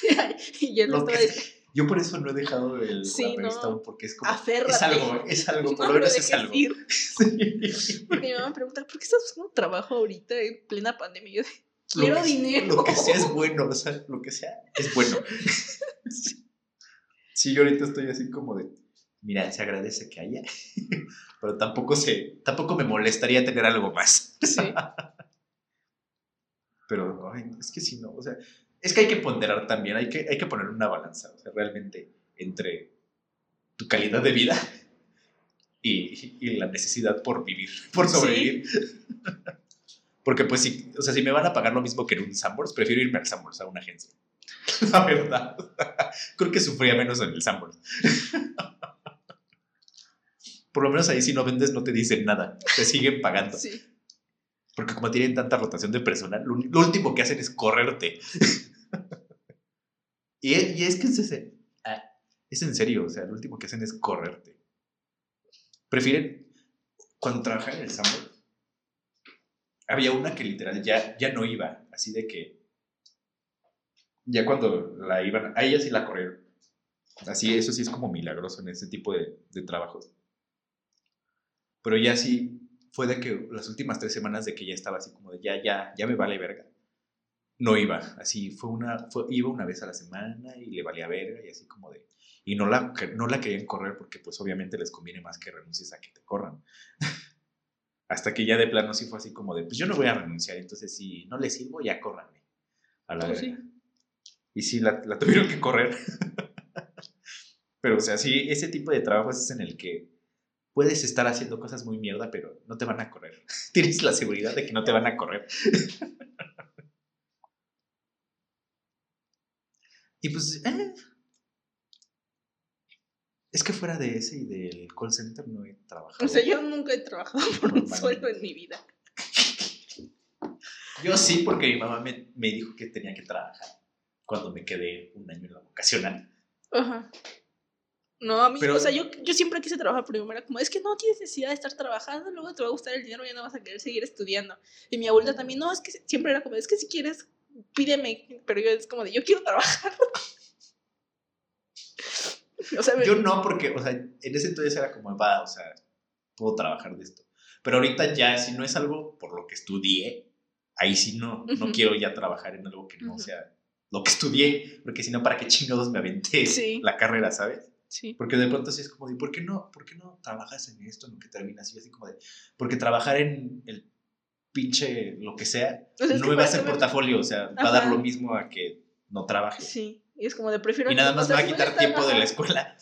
y yo que- estaba diciendo, Yo por eso no he dejado el Sí, no. porque es como. aférrate. Es algo, es algo, por No lo menos es algo. ir. Sí. Porque mi mamá me pregunta, ¿por qué estás buscando trabajo ahorita en plena pandemia? Y yo de, quiero Lo que- dinero. Lo que sea es bueno, o sea, lo que sea es bueno. Sí, yo ahorita estoy así como de, mira, se agradece que haya, pero tampoco se, tampoco me molestaría tener algo más. Sí. Pero, ay, es que si no, o sea, es que hay que ponderar también, hay que, hay que poner una balanza, o sea, realmente entre tu calidad de vida y, y la necesidad por vivir, por Sí. sobrevivir. Porque pues si, o sea, si me van a pagar lo mismo que en un Sambors, prefiero irme al Sambors, a una agencia. La verdad. Creo que sufría menos en el Sambors. Por lo menos ahí si no vendes no te dicen nada, te siguen pagando. Sí. Porque como tienen tanta rotación de personal, lo, lo último que hacen es correrte. y, y es que es, ah, es en serio, o sea, lo último que hacen es correrte. Prefieren, cuando trabajaba en el Sambor, había una que literal ya, ya no iba, así de que, ya cuando la iban, a ella sí la corrieron. Así, eso sí es como milagroso en ese tipo de, de trabajos. Pero ya sí, fue de que las últimas tres semanas de que ya estaba así como de ya, ya, ya me vale verga. No iba, así fue una, fue, iba una vez a la semana y le valía verga y así como de, y no la, no la querían correr porque pues obviamente les conviene más que renuncies a que te corran. Hasta que ya de plano sí fue así como de, pues yo no voy a renunciar, entonces si no le sirvo, ya córranme. A la Pues verga. sí. Y sí, la, la tuvieron que correr. pero o sea, sí, ese tipo de trabajos es en el que puedes estar haciendo cosas muy mierda, pero no te van a correr. Tienes la seguridad de que no te van a correr. Y pues, eh, es que fuera de ese y del call center no he trabajado. O sea, yo nunca he trabajado por un sueldo en mi vida. Yo sí, porque mi mamá me, me dijo que tenía que trabajar cuando me quedé un año en la vocacional. Ajá. No, a mí, Pero- o sea, yo, yo siempre quise trabajar, pero mi mamá era como, es que no tienes necesidad de estar trabajando, luego te va a gustar el dinero y ya no vas a querer seguir estudiando. Y mi abuelita también, no, es que siempre era como, es que si quieres, pídeme, pero yo es como de, yo quiero trabajar. o sea, me- Yo no, porque, o sea, en ese entonces era como, va, o sea, puedo trabajar de esto. Pero ahorita ya, si no es algo por lo que estudié, ahí sí no, no quiero ya trabajar en algo que no sea lo que estudié, porque si no, ¿para qué chingados me aventé Sí. la carrera, sabes? Sí. Porque de pronto sí es como de, ¿por qué no, por qué no trabajas en esto en lo que terminas? Y así como de, porque trabajar en el pinche lo que sea, O sea, es no me va a hacer portafolio, o sea, va a dar lo mismo a que no trabaje. Sí, y es como de prefiero... Y nada más me va a quitar tiempo de la escuela,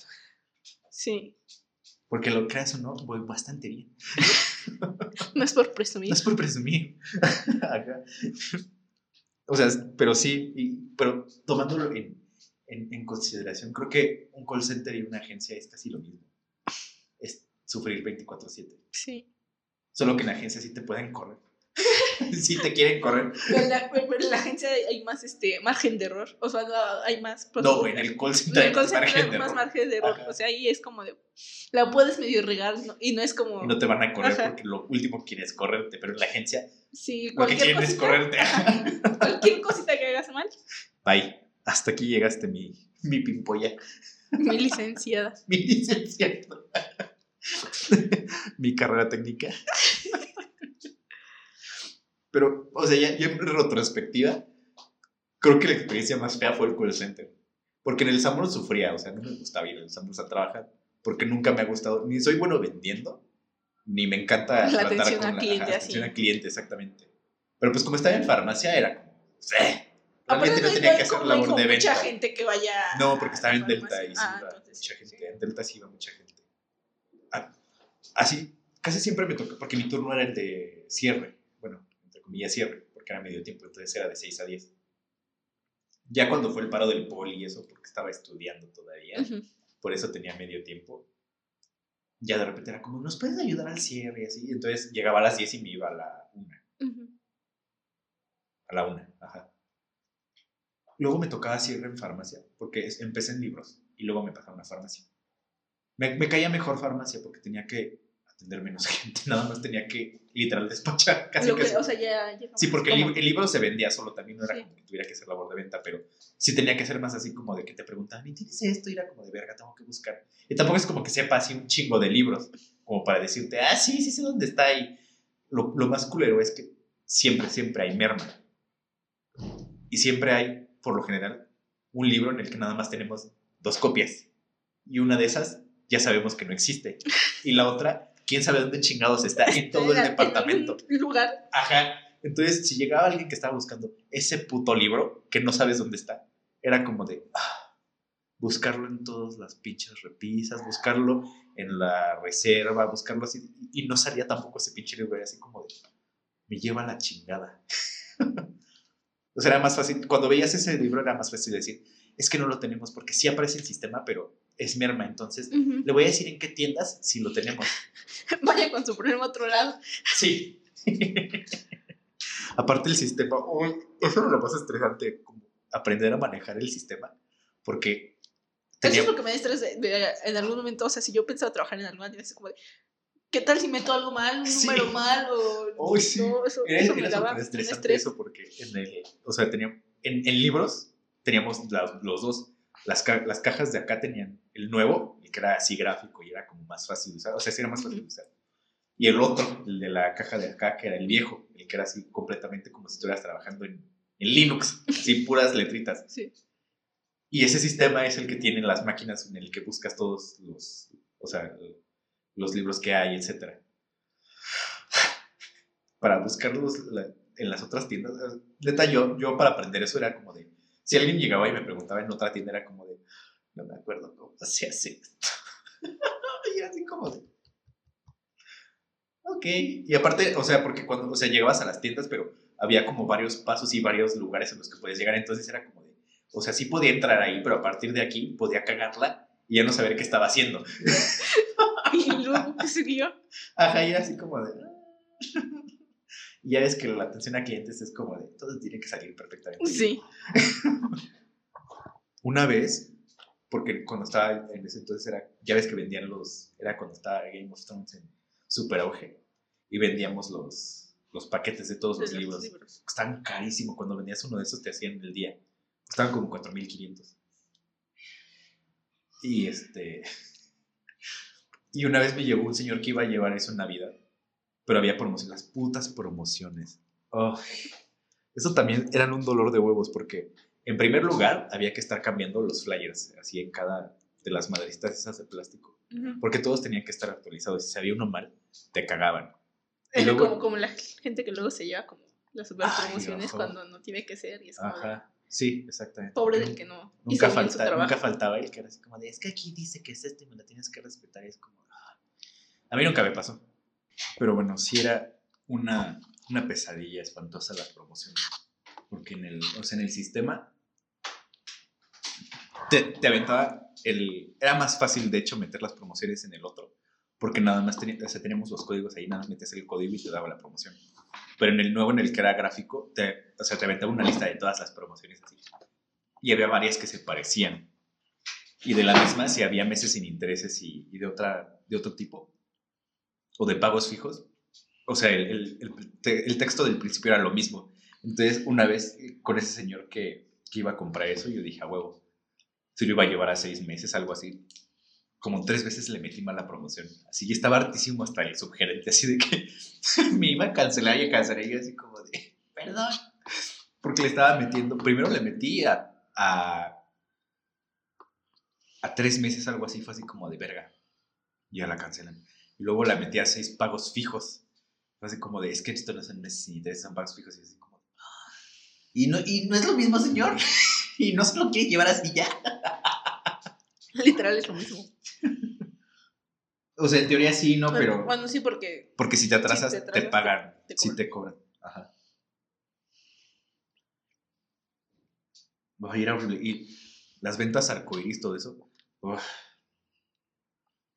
Sí, porque lo creas o no, voy bastante bien. no es por presumir. No es por presumir. O sea, pero sí, y- pero tomándolo en, en, en consideración, creo que un call center y una agencia es casi lo mismo. Es sufrir 24/7. Sí. Solo que en la agencia sí te pueden correr. sí te quieren correr. Pero en la, pero en la agencia hay más este, margen de error. O sea, no, hay más. No, en el call En center hay más margen de más error. margen de error. Ajá. O sea, ahí es como de. La puedes medio regar ¿no? y no es como. Y no te van a correr Ajá. porque lo último que quieres es correrte, pero en la agencia sí, lo que cualquier quieren es cosita, correrte. cualquier cosita que hagas mal, Bye. Hasta aquí llegaste mi, mi pimpolla. mi licenciada. mi licenciado. mi carrera técnica. Pero, o sea, ya, ya en retrospectiva, creo que la experiencia más fea fue el call center. Porque en el Samur sufría, o sea, no me gustaba ir al Samur a trabajar, porque nunca me ha gustado, ni soy bueno vendiendo, ni me encanta La tratar atención con al cliente, así. atención al cliente, exactamente. Pero pues como estaba en farmacia, era como, "Eh". Aparte, realmente no hay- tenía que hacer labor de mucha venta. gente que vaya. No, porque estaba en Delta y sí Ah, iba entonces, mucha sí. gente. En Delta sí iba mucha gente. Ah, Así, casi siempre me toca, porque mi turno era el de cierre. Bueno, entre comillas cierre, porque era medio tiempo, entonces era de 6 a 10. Ya cuando fue el paro del poli y eso, porque estaba estudiando todavía, Ujú. por eso tenía medio tiempo. Ya de repente era como, ¿nos puedes ayudar al cierre? Y así. Entonces llegaba a las 10 y me iba a la 1. Ujú. A la 1, ajá. Luego me tocaba cierre en farmacia, porque empecé en libros y luego me pasaron a farmacia. Me, me caía mejor farmacia porque tenía que atender menos gente, nada más tenía que literal despachar casi Lo que- casi. o sea, ya. ya Sí, porque el, el libro se vendía solo, también no era Sí. como que tuviera que hacer labor de venta, pero sí tenía que ser más así como de que te preguntaban, ¿y tienes esto? Y era como de verga, tengo que buscar. Y tampoco es como que sepa así un chingo de libros, como para decirte, ah, sí, sí sé dónde está. Y lo, lo más culero es que siempre, siempre hay merma. Y siempre hay, por lo general, un libro en el que nada más tenemos dos copias. Y una de esas ya sabemos que no existe. Y la otra, quién sabe dónde chingados está en todo el en- en departamento. un lugar. Ajá. Entonces, si llegaba alguien que estaba buscando ese puto libro, que no sabes dónde está, era como de ah, buscarlo en todas las pinches repisas, buscarlo en la reserva, buscarlo así. Y no salía tampoco ese pinche libro, era así como de me lleva la chingada. o sea, era más fácil. Cuando veías ese libro, era más fácil decir, es que no lo tenemos porque sí aparece en sistema, pero es merma. Entonces, le voy a decir en qué tiendas si lo tenemos. Vaya con su problema a otro lado. Sí. Aparte el sistema, uy, eso me lo pasa estresante, como aprender a manejar el sistema, porque Eso tenía, es lo que me de- en algún momento. O sea, si yo pensaba trabajar en alguna tienda, es como de. ¿Qué tal si meto algo mal, un Sí. número mal? O, Uy, sí. no, eso, era, eso me daba estresante estrés. eso, porque en el, o sea, tenía, en, en libros teníamos la- los dos, las, ca- las cajas de acá tenían el nuevo, el que era así gráfico y era como más fácil de usar, o sea, sí era más fácil de usar. Y el otro, el de la caja de acá, que era el viejo, el que era así completamente como si estuvieras trabajando en, en Linux, así puras letritas. Sí. Y ese sistema es el que tienen las máquinas en el que buscas todos los, o sea, los libros que hay, etc. Para buscarlos en las otras tiendas. Neta, yo, yo para aprender eso era como de, si alguien llegaba y me preguntaba en otra tienda, era como de, no me acuerdo cómo se hace esto. y era así como de, ok. Y aparte, o sea, porque cuando, o sea, llegabas a las tiendas, pero había como varios pasos y varios lugares en los que podías llegar, entonces era como de, O sea, sí podía entrar ahí, pero a partir de aquí podía cagarla y ya no saber qué estaba haciendo. ¿Y luego qué sería? Ajá, y era así como de... Y ya ves que la atención a clientes es como de, todo tiene que salir perfectamente. Sí. Una vez, porque cuando estaba en ese entonces era, ya ves que vendían los, era cuando estaba Game of Thrones en super auge, y vendíamos los, los paquetes de todos los libros. libros. Estaban carísimo, cuando vendías uno de esos te hacían el día. Estaban como 4.500. Y este... Y una vez me llegó un señor que iba a llevar eso en Navidad, pero había promociones, las putas promociones. Oh, eso también eran un dolor de huevos porque en primer lugar había que estar cambiando los flyers así en cada de las madrecitas esas de plástico, porque todos tenían que estar actualizados. Si había uno mal, te cagaban. Y luego- como, como la gente que luego se lleva como las super promociones cuando no tiene que ser y es como de, Ajá, sí, exactamente. pobre del que no Nunca, falta, nunca faltaba el que era así como de, es que aquí dice que es esto y me lo tienes que respetar. Y es como, ah. a mí nunca me pasó. Pero bueno, sí era una, una pesadilla espantosa las promociones. Porque en el, o sea, en el sistema te, te aventaba el... Era más fácil, de hecho, meter las promociones en el otro. Porque nada más o sea, teníamos los códigos ahí, nada más metías el código y te daba la promoción. Pero en el nuevo, en el que era gráfico, te, o sea, te aventaba una lista de todas las promociones así. Y había varias que se parecían. Y de la misma, si había meses sin intereses y, y de, otra, de otro tipo, o de pagos fijos, o sea, el, el- el te- el texto del principio era lo mismo. Entonces, una vez eh, con ese señor que, que iba a comprar eso, yo dije, a huevo, si lo iba a llevar a seis meses, algo así. Como tres veces le metí mal la promoción. Así, y estaba hartísimo hasta el subgerente, así de que me iba a cancelar y a cancelar, y yo así como de, perdón. Porque le estaba metiendo, primero le metí a, a, a tres meses, algo así, fue así como de verga. Y ya la cancelan. Y luego la metí a seis pagos fijos. Fue así como de, es que esto no son meses sin intereses, son pagos fijos. Y así como, "Ah". y no, y no es lo mismo, señor. y no se lo quiere llevar así ya. Literal es lo mismo. O sea, en teoría sí, no, pero. Bueno, sí, porque Porque si te atrasas, te te, atrasas, pagan. te cobran. te cobran. Ajá. Va a ir horrible. Y las ventas arcoíris, todo eso. uf.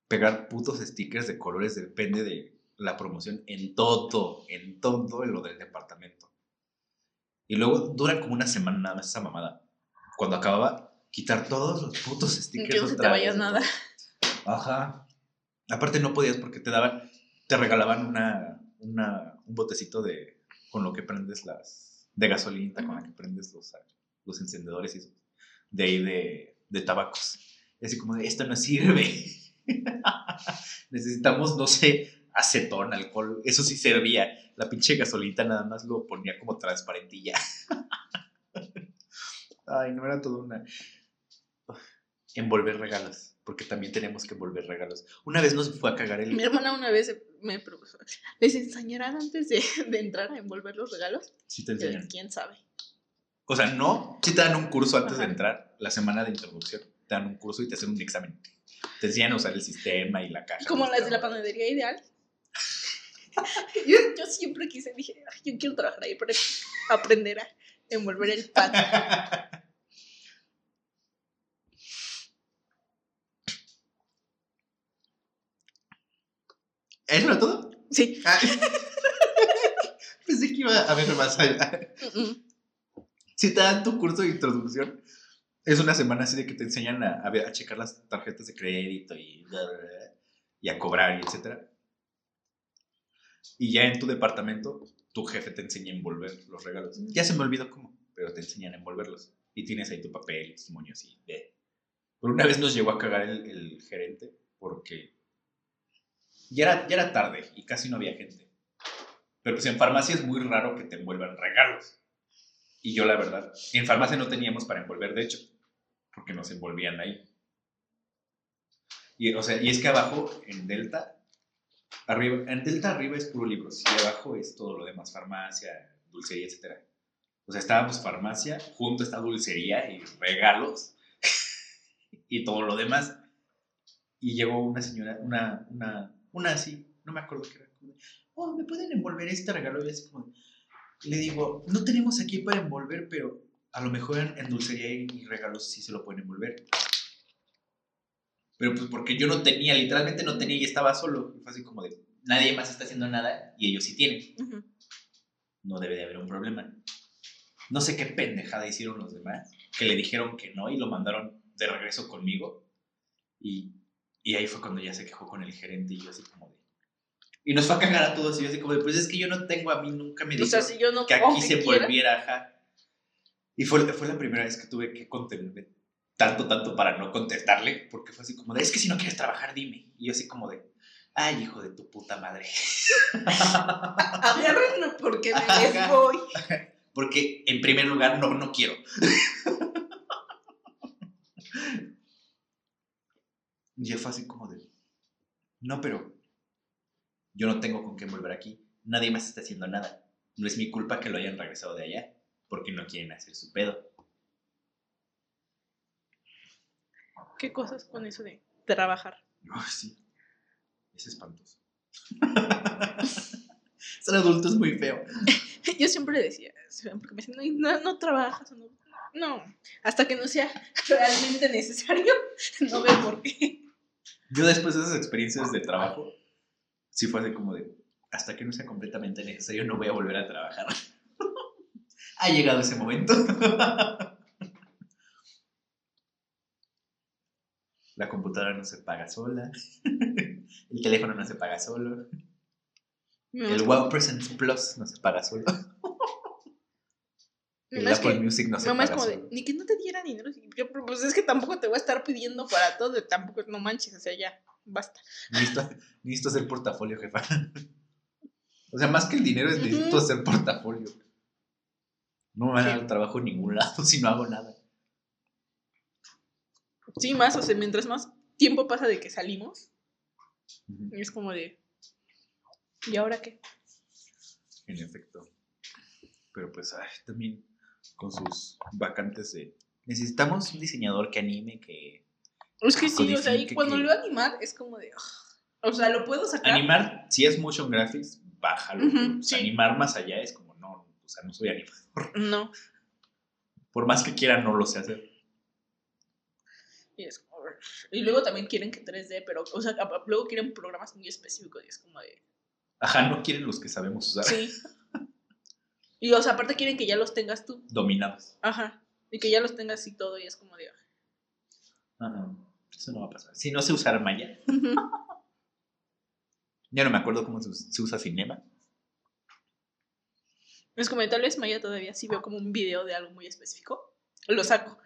Pegar putos stickers de colores depende de la promoción en todo, en todo en lo del departamento. Y luego dura como una semana nada más esa mamada. Cuando acababa, quitar todos los putos stickers. que no se te vaya nada. Ajá. Aparte no podías porque te daban, te regalaban una, una, un botecito de, con lo que prendes las, de gasolina, con la que prendes los, los encendedores y eso, de ahí de, de tabacos. Y así como de, esto no sirve. Necesitamos, no sé, acetón, alcohol, eso sí servía. La pinche gasolina nada más lo ponía como ya. Ay, no era todo una... Envolver regalos, porque también tenemos que envolver regalos. Una vez nos fue a cagar el... Mi hermana una vez me propuso, ¿les enseñarán antes de, de entrar a envolver los regalos? Sí te enseñan. ¿Quién sabe? O sea, no, sí te dan un curso antes de entrar, la semana de introducción, te dan un curso y te hacen un examen. Te enseñan a usar el sistema y la caja. Como las de la panadería ideal. yo, yo siempre quise, dije, "Ay, yo quiero trabajar ahí para aprender a envolver el pan. ¿Eso era todo? Sí. Ah. Pensé que iba a ver más allá. Mm, mm. Si te dan tu curso de introducción, es una semana así de que te enseñan a, a ver- a checar las tarjetas de crédito y, bla, bla, bla, y a cobrar y etcétera. Y ya en tu departamento, tu jefe te enseña a envolver los regalos. Ya se me olvidó cómo, pero te enseñan a envolverlos. Y tienes ahí tu papel, tus moños y ve. Pero una vez nos llegó a cagar el, el gerente porque ya era, ya era tarde y casi no había gente. Pero pues en farmacia es muy raro que te envuelvan regalos. Y yo la verdad, en farmacia no teníamos para envolver, de hecho, porque nos envolvían ahí. Y, o sea, y es que abajo, en Delta, arriba, en Delta arriba es puro libros y abajo es todo lo demás, farmacia, dulcería, etc. O sea, estábamos farmacia, junto está dulcería y regalos y todo lo demás. Y llegó una señora, una, una, una así, no me acuerdo qué era. Oh, ¿me pueden envolver este regalo? Y así como, le digo, no tenemos aquí para envolver, pero a lo mejor en, en dulcería y regalos sí se lo pueden envolver. Pero pues porque yo no tenía, literalmente no tenía y estaba solo. Y fue así como de, nadie más está haciendo nada y ellos sí tienen. Ujú. No debe de haber un problema. No sé qué pendejada hicieron los demás, que le dijeron que no y lo mandaron de regreso conmigo. Y, y ahí fue cuando ya se quejó con el gerente y yo así como de... Y nos fue a cagar a todos y yo así como de, pues es que yo no tengo, a mí nunca me O dijeron sea, si yo no que aquí se quiera, volviera, ajá. Y fue, fue la primera vez que tuve que contenerme tanto, tanto para no contestarle, porque fue así como de, es que si no quieres trabajar, dime. Y yo así como de, ay, hijo de tu puta madre. agárrenme porque me les voy. Porque en primer lugar, no, no quiero. Y fue así como de, no, pero yo no tengo con qué volver aquí. Nadie más está haciendo nada. No es mi culpa que lo hayan regresado de allá, porque no quieren hacer su pedo. ¿Qué cosas con eso de trabajar? Ay, sí. Es espantoso. Ser adulto es muy feo. Yo siempre decía, porque me decían, no, no, no trabajas, o no, no, hasta que no sea realmente necesario, no veo por qué. Yo después de esas experiencias de trabajo, sí fue así como de, hasta que no sea completamente necesario, no voy a volver a trabajar. ha llegado ese momento. La computadora no se paga sola. El teléfono no se paga solo. Me El Wow Presents Plus no se paga solo. El más Apple que- Music no se paga como de, ni que no te diera dinero. Yo, pues es que tampoco te voy a estar pidiendo para todo, tampoco, no manches, o sea, ya, basta. Necesito, necesito hacer portafolio, jefa. O sea, más que el dinero es necesito hacer portafolio. No me van a Sí. dar trabajo en ningún lado si no hago nada. Sí, más, o sea, mientras más tiempo pasa de que salimos, es como de, ¿y ahora qué? En efecto. Pero pues, ay, también con sus vacantes de... Necesitamos un diseñador que anime, que... Es que sí, o sea, y Codifique cuando que- lo animar, es como de, o sea, lo puedo sacar. Animar, si es motion graphics, bájalo. Sí. Animar más allá es como, no, o sea, no soy animador. No. Por más que quiera, no lo sé hacer. Y, es como, y luego también quieren que 3D, pero, o sea, luego quieren programas muy específicos y es como de, Ajá, no quieren los que sabemos usar. sí. Y, o sea, aparte quieren que ya los tengas tú. Dominados. Ajá. Y que ya los tengas y todo, y es como de. Ajá. Eso no va a pasar. Si no sé usar Maya, ya no me acuerdo cómo se, us- se usa Cinema. Es como tal vez Maya todavía sí veo como un video de algo muy específico. Lo saco.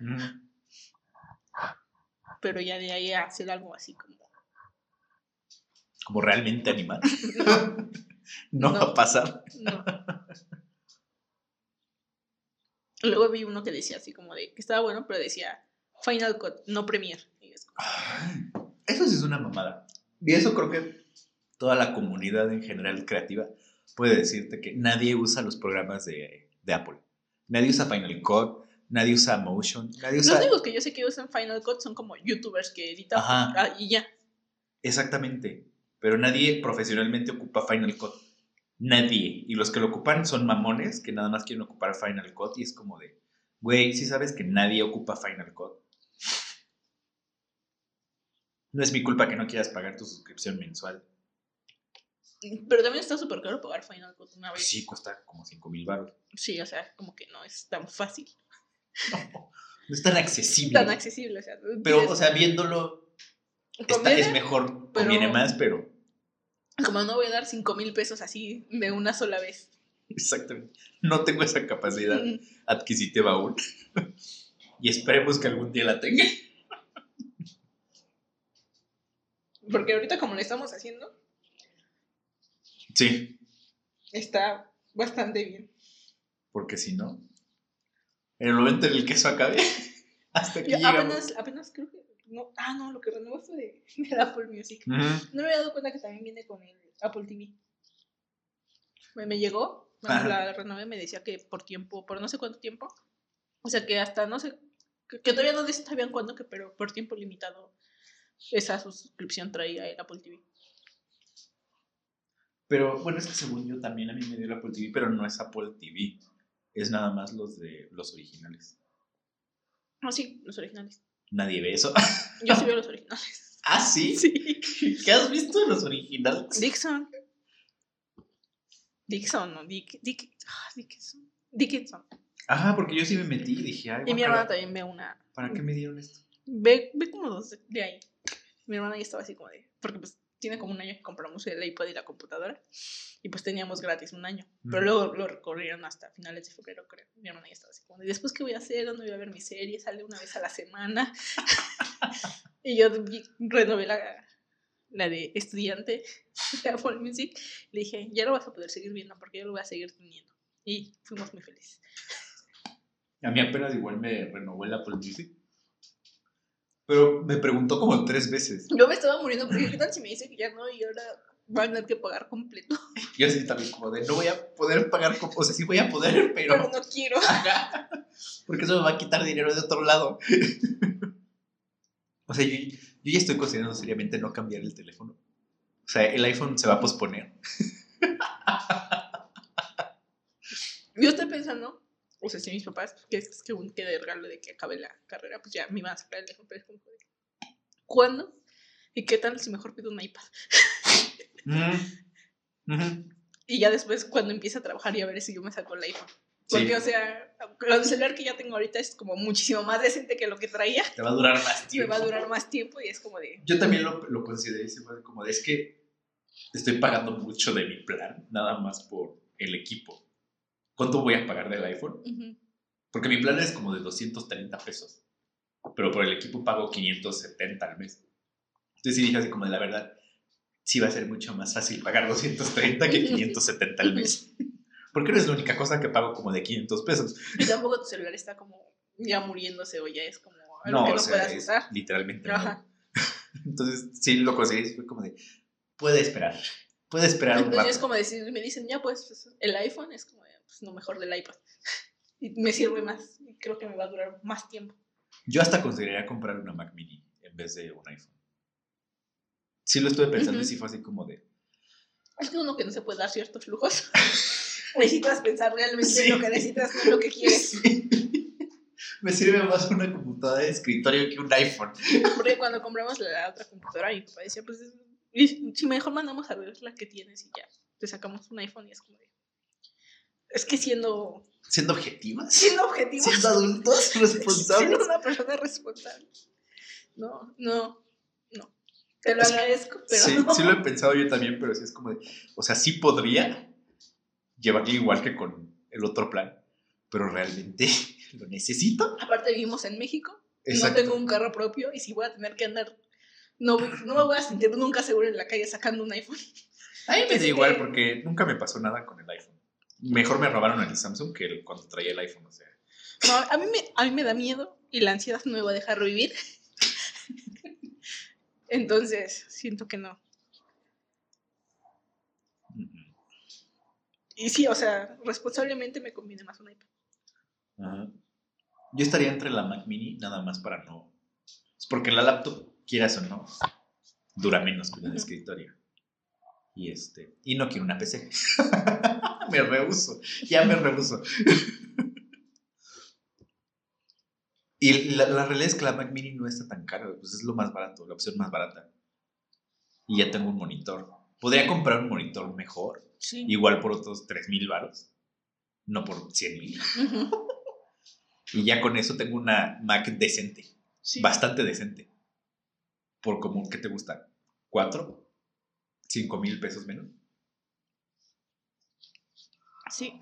Pero ya de ahí a hacer algo así como. Como realmente animar. No, no, No. va a pasar. no. Luego vi uno que decía así como de que estaba bueno, pero decía Final Cut, no Premiere. Es como, Eso sí es una mamada. Y eso creo que toda la comunidad en general creativa puede decirte que nadie usa los programas de, de Apple. Nadie usa Final Cut, nadie usa Motion, nadie Los usa... únicos que yo sé que usan Final Cut son como youtubers que editan Ajá. y ya. Exactamente. Pero nadie profesionalmente ocupa Final Cut. Nadie. Y los que lo ocupan son mamones que nada más quieren ocupar Final Cut y es como de, güey, si sabes que nadie ocupa Final Cut. No es mi culpa que no quieras pagar tu suscripción mensual. Pero también está súper caro pagar Final Cut una vez. Sí, cuesta como 5 mil baros. Sí, o sea, como que no es tan fácil, No, no es tan accesible. tan accesible. O sea, pero, o sea, viéndolo, está, es mejor, pero- conviene más, pero Como no voy a dar 5 mil pesos así de una sola vez. exactamente. No tengo esa capacidad adquisitiva aún. y esperemos que algún día la tenga. Porque ahorita como lo estamos haciendo, Sí, está bastante bien. porque si no, en el momento en el que eso acabe, hasta Yo llegamos. apenas, apenas creo que... No, ah, no, lo que renovó fue de, Apple Music. No me había dado cuenta que también viene con el Apple TV. Me, me llegó, la renové me decía que por tiempo, por no sé cuánto tiempo. O sea que hasta no sé, que, que todavía no sabían cuándo, que, pero por tiempo limitado esa suscripción traía el Apple TV. Pero bueno, es que según yo también a mí me dio el Apple TV, pero no es Apple TV. es nada más los de los originales. No, sí, los originales. Nadie ve eso. Yo sí veo los originales. ¿Ah, sí? Sí. ¿Qué has visto de los originales? Dixon. Dixon, no, Dick, Dick, ah, Dickinson. Dickinson. Ajá, porque yo sí me metí y dije, ay, Y mi hermana también ve una. ¿para qué me dieron esto? Ve, ve como dos de ahí. Mi hermana ya estaba así como de. Porque pues tiene como un año que compramos el iPad y la computadora. Y pues teníamos gratis un año. Pero Mm. luego lo recorrieron hasta finales de febrero, creo. Mi hermana ya estaba así como de. Después, ¿qué voy a hacer? ¿Dónde voy a ver mi serie? Sale una vez a la semana. y yo renové la, la de estudiante de Apple Music. Le dije, ya lo vas a poder seguir viendo porque yo lo voy a seguir teniendo. Y fuimos muy felices. A mí apenas igual me renovó el Apple Music. Pero me preguntó como tres veces. Yo me estaba muriendo porque ¿qué tal si me dice que ya no y ahora van a tener que pagar completo? Yo así también como de, no voy a poder pagar, o sea, sí voy a poder, pero... Pero no quiero. Ajá. Porque eso me va a quitar dinero de otro lado. o sea, yo, yo ya estoy considerando seriamente no cambiar el teléfono. O sea, el iPhone se va a posponer. Yo estoy pensando, o sea, si mis papás, que es que un que de regalo de que acabe la carrera, pues ya me sacar el teléfono, pero es como de, ¿cuándo? ¿Y qué tal si mejor pido un iPad? Mm. Ujú. Y ya después, cuando empiece a trabajar y a ver si yo me saco el iPhone. Sí. Porque, o sea, el celular que ya tengo ahorita es como muchísimo más decente que lo que traía. Te va a durar más Me tiempo. va a durar más tiempo y es como de, Yo también lo, lo consideré como de, es que estoy pagando mucho de mi plan, nada más por el equipo. ¿Cuánto voy a pagar del iPhone? ujú, Porque mi plan es como de 230 pesos. Pero por el equipo pago 570 al mes. Entonces sí dije así como de la verdad, sí va a ser mucho más fácil pagar 230 que 570 al mes. Porque no es la única cosa que pago como de 500 pesos. y tampoco tu celular está como ya muriéndose o ya es como algo No, que o no sea, puedas es usar. literalmente no. Entonces sí lo conseguí, fue como de, puede esperar, puede esperar un Entonces rato. es como decir, me dicen, ya pues, el iPhone es como, pues lo mejor del iPad. Y me sirve más, y creo que me va a durar más tiempo. Yo hasta consideraría comprar una Mac Mini en vez de un iPhone. Sí lo estuve pensando y Ujú. sí fue así como de, Es que uno que no se puede dar ciertos lujos. necesitas pensar realmente Sí. en lo que necesitas, no en lo que quieres. Sí. Me sirve más una computadora de escritorio que un iPhone. Porque cuando compramos la otra computadora, mi papá decía, pues, y si mejor mandamos a ver la que tienes y ya, te sacamos un iPhone y es como de... Es que siendo, Siendo objetivas. siendo objetivos, Siendo adultos siendo responsables. una persona responsable. No, no, no. Te lo Es agradezco, pero sí, no. sí lo he pensado yo también, pero sí es como de, o sea, sí podría llevarlo igual que con el otro plan, pero realmente lo necesito. Aparte vivimos en México, Exacto. no tengo un carro propio y si voy a tener que andar, no, no me voy a sentir nunca seguro en la calle sacando un iPhone. A mí me da Así igual que- porque nunca me pasó nada con el iPhone. Mejor me robaron el Samsung que el- cuando traía el iPhone, o sea. No, a mí, me, a mí me da miedo y la ansiedad no me va a dejar vivir. Entonces, siento que no. Y sí, o sea, responsablemente me conviene más un iPad. Ajá. Yo estaría entre la Mac Mini nada más para no. es Porque la laptop, quieras o no, dura menos que una escritorio. Y este. Y no quiero una PC. me rehuso. Ya me rehuso. y la, la realidad es que la Mac Mini no está tan cara. Pues es lo más barato, la opción más barata. Y ya tengo un monitor. Podría comprar un monitor mejor, Sí. igual por otros 3 mil baros. No por 100 mil. Ujú. Y ya con eso tengo una Mac decente, Sí. bastante decente. Por como, ¿qué te gusta? ¿Cuatro? ¿Cinco mil pesos menos? Sí.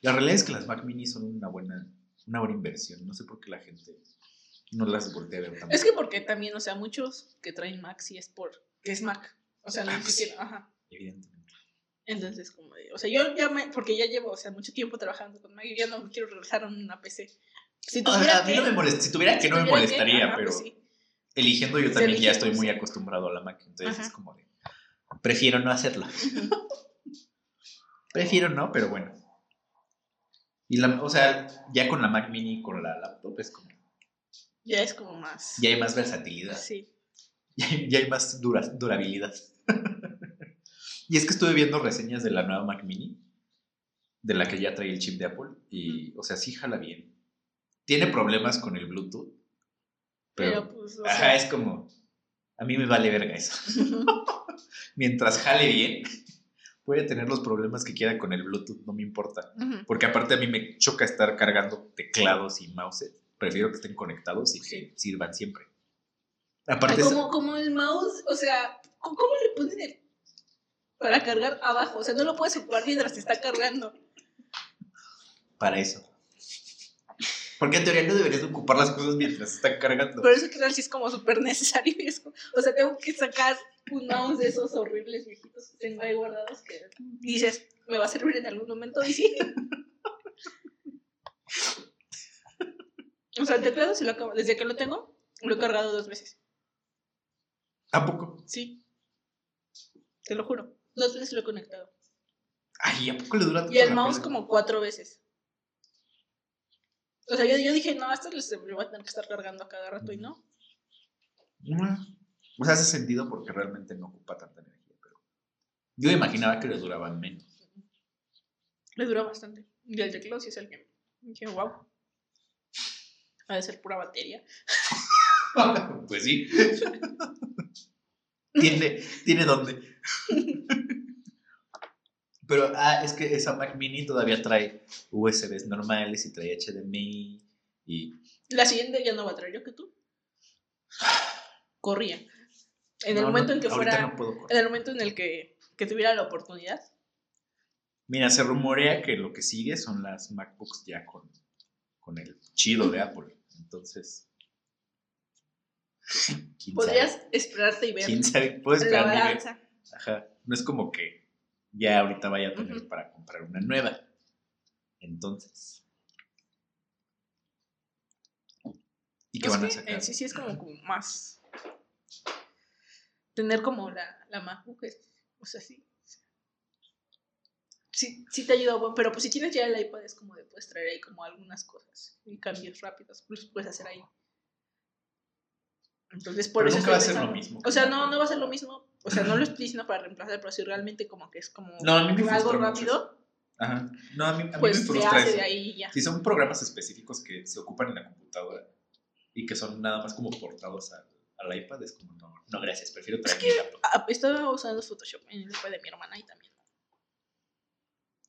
La realidad es que las Mac Mini son una buena, una buena inversión. No sé por qué la gente no las voltea a ver tanto. Es que porque también, o sea, muchos que traen Mac sí es por que es Mac. O sea, no Ah, pues siquiera, ajá. Evidentemente. Entonces, como de, o sea, yo ya me, porque ya llevo, o sea, mucho tiempo trabajando con Mac y ya no quiero regresar a una PC. Si tuviera sea, a mí que- no me molesta. Si tuviera que, si no me que, molestaría, ajá, pero pues sí. Eligiendo yo también ya estoy muy acostumbrado a la Mac. Entonces Ajá. es como de. Prefiero no hacerlo. Prefiero no, pero bueno. Y la, o sea, ya con la Mac Mini, con la laptop, es como. Ya es como más. Ya hay más versatilidad. Sí. Ya hay, ya hay más dura- durabilidad. y es que estuve viendo reseñas de la nueva Mac Mini. de la que ya trae el chip de Apple. Y, o sea, sí jala bien. Tiene problemas con el Bluetooth. Pues, o ajá, es como. A mí me vale verga eso. Mientras jale bien, puede tener los problemas que quiera con el Bluetooth, no me importa. Porque aparte a mí me choca estar cargando teclados y mouse. Prefiero que estén conectados y que sirvan siempre. Ay, Aparte, es- como, como el mouse, o sea, ¿cómo, cómo le ponen el para cargar abajo? O sea, no lo puedes ocupar mientras te está cargando. para eso. Porque en teoría no deberías ocupar las cosas mientras están cargando. Por eso que sí es como súper necesario. y es como- o sea, tengo que sacar un mouse de esos horribles viejitos que tengo ahí guardados que dices, me va a servir en algún momento y sí. O sea, el teclado sí lo acabo, desde que lo tengo, lo he cargado dos veces. ¿A poco? Sí. Te lo juro. Dos veces lo he conectado. Ay, ¿a poco le dura tanto Y el mouse como cuatro veces. O sea, yo, yo dije, no, esto me va a tener que estar cargando a cada rato y no. Mm. O sea, hace sentido porque realmente no ocupa tanta energía. Pero yo imaginaba que le duraban menos. Le dura bastante. Y el teclado sí es el que. Dije, wow. Ha de ser pura batería. pues sí. tiene, tiene dónde. Pero, ah, es que esa Mac Mini todavía trae USBs normales y trae HDMI y... La siguiente ya no va a traer yo que tú. Corría. En el momento no, en que fuera. no puedo. En el momento en el que, que tuviera la oportunidad. Mira, se rumorea que lo que sigue son las MacBooks ya con, con el chido de Apple. Entonces... ¿quién Podrías sabe? esperarte y ver ¿Quién sabe? Puedes esperar. Ajá. No es como que ya ahorita vaya a tener para comprar una nueva. Entonces. ¿Y qué Pues van a que sacar? Sí, sí es como, como más. Tener como la, la MacBook. O sea, sí. Sí, sí te ayuda, bueno, pero pues si tienes ya el iPad es como de puedes traer ahí como algunas cosas y cambios rápidos, pues puedes hacer ahí. Entonces por Pero eso nunca va a ser lo mismo O sea, no, no va a ser lo mismo. O sea, no lo estoy diciendo para reemplazar, pero sí realmente como que es como No, a mí me algo rápido, Ajá. No, a mí, a mí pues me frustra eso. de ahí ya. Si son programas específicos que se ocupan en la computadora y que son nada más como portados al, al iPad, es como, no, no, gracias, prefiero traer mi laptop. Ah, Estaba usando Photoshop en el iPad de mi hermana y también.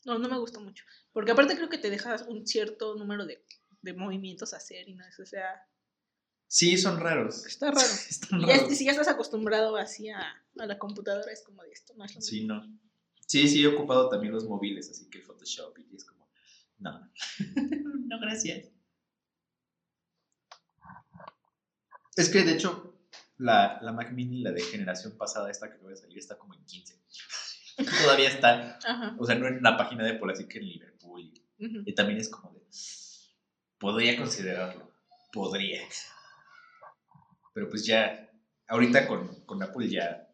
No, no me gusta mucho. Porque aparte creo que te dejas un cierto número de, de movimientos a hacer y no eso. O sea, Sí, son raros. está raro. Están ya, si ya estás acostumbrado así a, a la computadora, es como de esto, no es lo Sí, mismo. no. Sí, sí, he ocupado también los móviles, así que Photoshop y es como, no. no, gracias. Es que de hecho, la, la Mac Mini, la de generación pasada, esta que acaba de salir, está como en 15. Todavía está, Ajá. o sea, no en la página de Apple, así que en Liverpool. Y también es como de, podría considerarlo, podría. Pero pues ya, ahorita con, con Apple ya,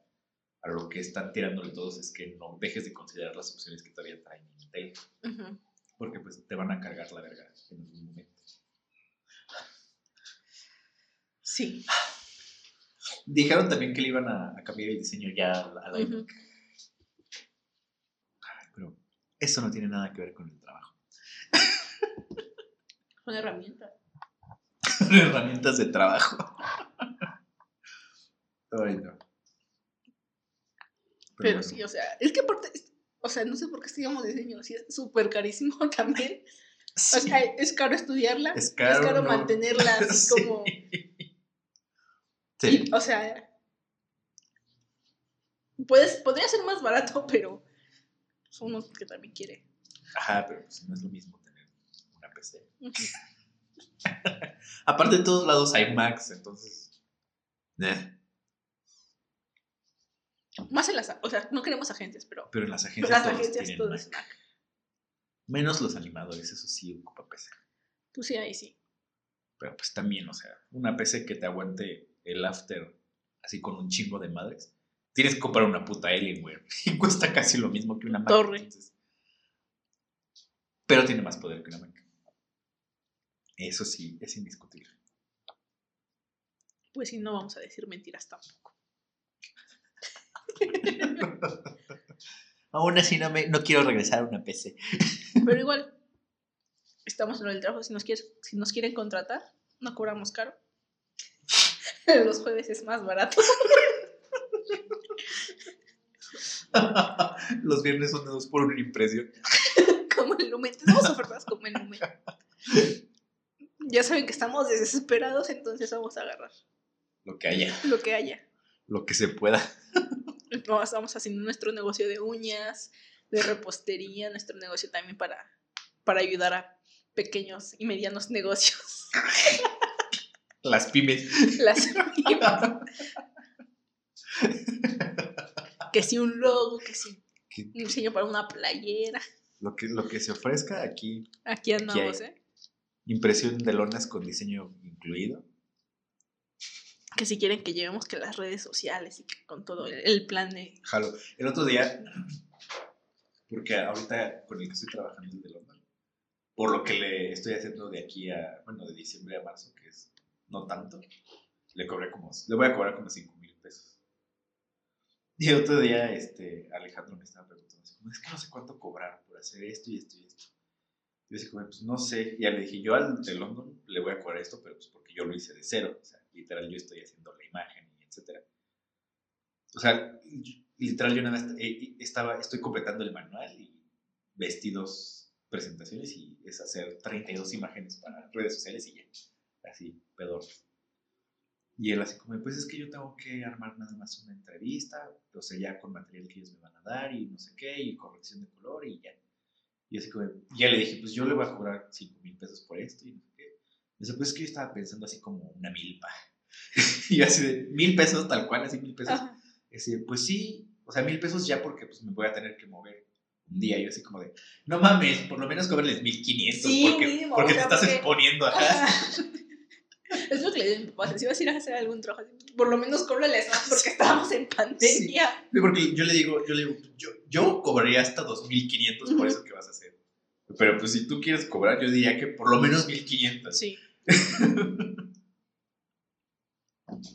a lo que están tirándole todos es que no dejes de considerar las opciones que todavía traen Intel, Ujú. porque pues te van a cargar la verga en algún momento. Sí. Dijeron también que le iban a, a cambiar el diseño ya a la. Ay, Pero eso no tiene nada que ver con el trabajo. Una herramienta. Herramientas de trabajo. Ay, no. Pero bueno. sí, o sea, es que aparte, o sea, no sé por qué estudiamos diseño, sí es súper carísimo también. O sea, es caro estudiarla, Es es caro, mantenerla así Sí. como... Sí. y, o sea, puedes, podría ser más barato, pero es uno que también quiere. Ajá, pero pues no es lo mismo tener una PC. Aparte, en todos lados hay Macs, entonces. Más en las, o sea, no queremos agentes, pero Pero en las agencias las todos agencias Mac. Menos los animadores, eso sí ocupa PC. Pues sí, ahí sí. Pero pues también, o sea, una PC que te aguante el after así con un chingo de madres. Tienes que comprar una puta Alienware. Y cuesta casi lo mismo que una Mac. Torre. entonces. Pero tiene más poder que una Mac. Eso sí, es indiscutible. Pues sí, no vamos a decir mentiras tampoco. Aún así no, me, no quiero regresar a una PC. Pero igual, estamos en lo del trabajo. Si nos, quieres, si nos quieren contratar, no cobramos caro. Los jueves es más barato. Los viernes son dos por una impresión. como el Lumen. Tenemos ofertas como el Lumen. Ya saben que estamos desesperados, entonces vamos a agarrar Lo que haya, lo que haya. lo que se pueda. No, estamos haciendo nuestro negocio de uñas, de repostería, nuestro negocio también para, para ayudar a pequeños y medianos negocios. Las pymes. Las que si un logo, que si un diseño para una playera. Lo que, lo que se ofrezca aquí. Aquí andamos, hay. ¿eh? Impresión de lonas con diseño incluido. Que si quieren que llevemos que las redes sociales y que con todo el, plan de... Jalo. El otro día, porque ahorita con el que estoy trabajando es de London, por lo que le estoy haciendo de aquí a, bueno, de diciembre a marzo, que es no tanto, le cobré como, le voy a cobrar como 5 mil pesos. Y el otro día, este, Alejandro me estaba preguntando, es que no sé cuánto cobrar por hacer esto y esto y esto. Yo como, pues no sé, ya le dije, yo al de London le voy a cobrar esto, pero pues porque yo lo hice de cero, o sea, literal yo estoy haciendo la imagen y etcétera. O sea, literal yo nada más eh, estaba, estoy completando el manual y vestidos, presentaciones y es hacer 32 imágenes para redes sociales y ya, así, pedor. Y él así como, pues es que yo tengo que armar nada más una entrevista, o sea, ya con material que ellos me van a dar y no sé qué, y corrección de color y ya. Y así como, ya le dije, pues yo le voy a cobrar 5 mil pesos por esto y no. Me dice, pues es que yo estaba pensando así como una milpa. y yo así de, mil pesos tal cual, así mil pesos. Ajá. Y así pues sí, o sea, mil pesos ya porque pues me voy a tener que mover un día. Y yo así como de, no mames, por lo menos cóbrales mil quinientos Sí, porque, mínimo, porque o te estás porque- exponiendo acá. Es lo que le digo a mi papá, si vas a ir a hacer algún trabajo, por lo menos cóbrales más porque estábamos en pandemia. Sí, Porque yo le digo, yo le digo, yo, yo cobraría hasta 2500 por eso que vas a hacer. Pero pues si tú quieres cobrar, yo diría que por lo menos 1500. Sí.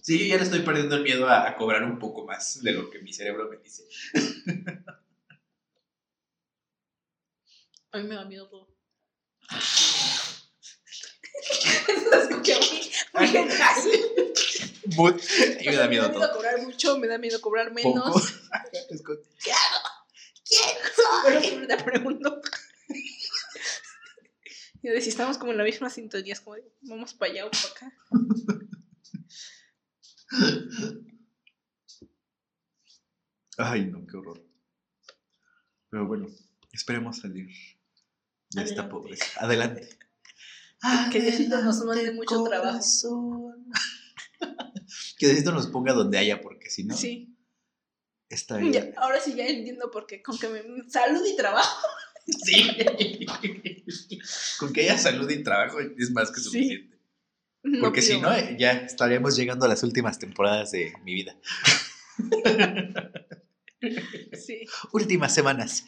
Sí, yo ya le estoy perdiendo el miedo a, a cobrar un poco más de lo que mi cerebro me dice. A mí me da miedo todo. Eso se escucha muy, muy casi. But, y me da miedo todo. cobrar mucho, me da miedo cobrar Poco. menos. Es co- Pero siempre te pregunto. Y de si estamos como en la misma sintonía, es como de, vamos para allá o para acá. Ay, no, qué horror. Pero bueno, esperemos salir de esta Adelante. pobreza. Adelante. Que Diosito nos mande mucho trabajo. que Diosito nos ponga donde haya, porque si no, Sí. está bien. Ya, ahora sí ya entiendo por qué. Con que me salud y trabajo. Sí. Con que haya salud y trabajo es más que Sí. suficiente. No Porque si no, más. ya estaríamos llegando a las últimas temporadas de mi vida. Sí. Últimas semanas.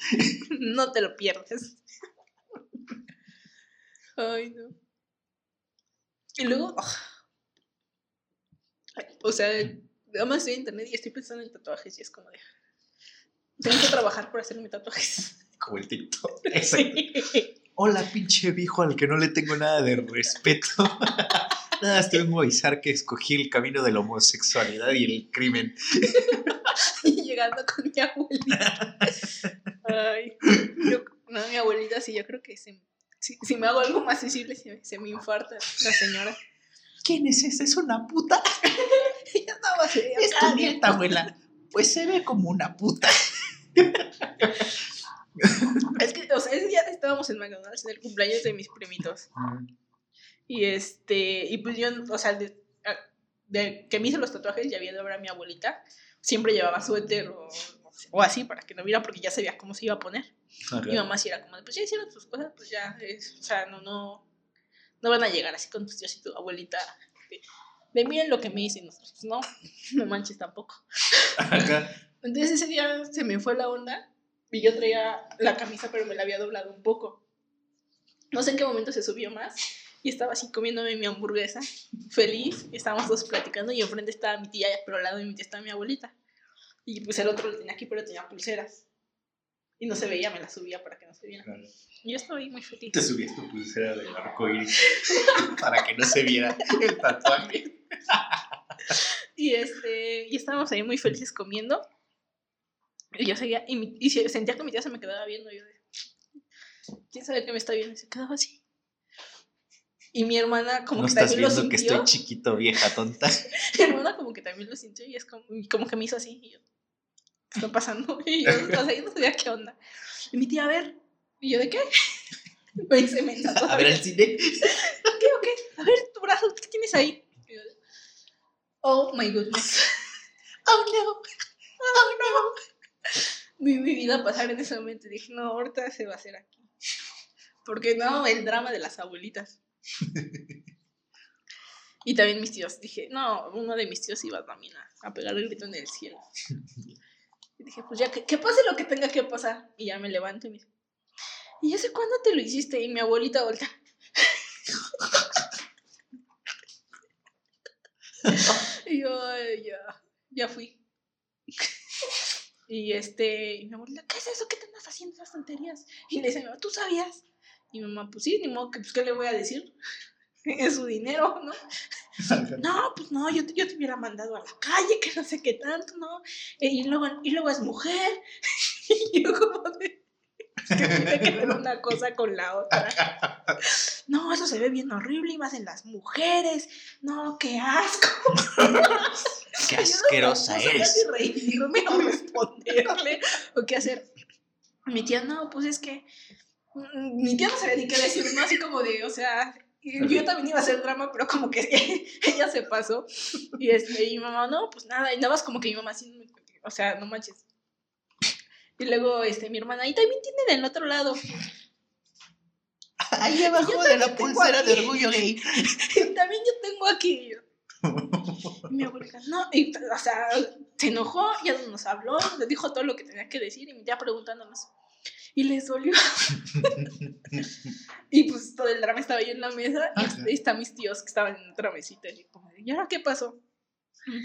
No te lo pierdes. Ay, no. Y luego. ah. Ay, O sea, además estoy en internet y estoy pensando en tatuajes y es como de. Tengo que trabajar por hacerme tatuajes. Como el TikTok. Exacto. Hola, pinche viejo al que no le tengo nada de respeto. Nada, más te vengo a avisar que escogí el camino de la homosexualidad y el crimen. Y llegando con mi abuelita. Ay, yo, no, mi abuelita sí, yo creo que se- si, si me hago algo más visible se, se me infarta la señora. ¿Quién es esa? ¿Es una puta? Yo estaba Es tu "Ah, nieta, abuela. Pues se ve como una puta. Es que, o sea, ese día estábamos en McDonald's en el cumpleaños de mis primitos. Y este, y pues yo, o sea, de, que me hice los tatuajes ya de ver a mi abuelita. Siempre llevaba suéter o, o así para que no viera porque ya sabía cómo se iba a poner. Mi mamá sí era como, pues ya hicieron tus cosas, pues ya, es, o sea, no, no, no van a llegar así con tus tíos y tu abuelita. De, de miren lo que me hice, nosotros, no, no manches tampoco. Entonces ese día se me fue la onda y yo traía la camisa, pero me la había doblado un poco. No sé en qué momento se subió más y estaba así comiéndome mi hamburguesa, feliz, y estábamos todos platicando y enfrente estaba mi tía, pero al lado de mi tía estaba mi abuelita. Y pues el otro lo tenía aquí, pero tenía pulseras. Y no se veía, me la subía para que no se viera. Claro. Yo estaba ahí muy feliz. Te subías tu pulsera del arco iris para que no se viera el tatuaje. Y este, y estábamos ahí muy felices comiendo. Y yo seguía, y, mi- y se- sentía que mi tía se me quedaba viendo. Y yo de, ¿quién sabe qué me está viendo? Y se quedaba así. Y mi hermana como no que también lo viendo que sintió. estoy chiquito, vieja tonta. Mi hermana como que también lo sintió y es como, y como que me hizo así. Y yo, ¿qué está pasando? Y yo, o sea, yo no sabía qué onda. Y mi tía, a ver. Y yo, ¿de qué? Me dice, me A ver el cine. ¿Qué o qué? A ver, tu brazo, ¿qué tienes ahí? Y yo, Oh my goodness. Oh no. Oh no. Vi mi vida pasar en ese momento dije, no, ahorita se va a hacer aquí. Porque no, el drama de las abuelitas. Y también mis tíos, dije, no, uno de mis tíos iba también a, a pegar el grito en el cielo. Y dije, pues ya, que, que pase lo que tenga que pasar. Y ya me levanto y me dice, ¿y hace cuándo te lo hiciste? Y mi abuelita voltea. y yo, "Ay, ya, ya fui. Y este, y mi abuelita, ¿qué es eso? ¿Qué te andas haciendo esas tonterías? Y le dice, mi mamá, ¿tú sabías? Y mi mamá, pues sí, ni modo, que, pues, ¿qué le voy a decir? Es su dinero, ¿no? No, pues no, yo te, yo te hubiera mandado a la calle, que no sé qué tanto, ¿no? Eh, Y luego, y luego es mujer. Y yo como de... ¿Qué tiene que ver una cosa con la otra? No, eso se ve bien horrible y más en las mujeres. No, qué asco. Qué Yo no asquerosa eres. si reírme o responderle o qué hacer. Mi tía, no, pues es que. mm, Mi tía no sabía ni qué decir, ¿no? Así como de, o sea. Yo también iba a hacer drama, pero como que ella se pasó. Y, este, y mi mamá, no, pues nada. Y nada más como que mi mamá así, o sea, no manches. Y luego este, mi hermana, y también tiene del otro lado. Ahí abajo de la pulsera de orgullo gay. Y también yo tengo aquí. Y yo, Y mi abuelita, no, y, o sea, se enojó, ya no nos habló, le dijo todo lo que tenía que decir y mi tía preguntándonos. Y les dolió. y pues todo el drama estaba ahí en la mesa y Ajá. ahí están mis tíos que estaban en otra mesita. Y como, ¿y ahora qué pasó?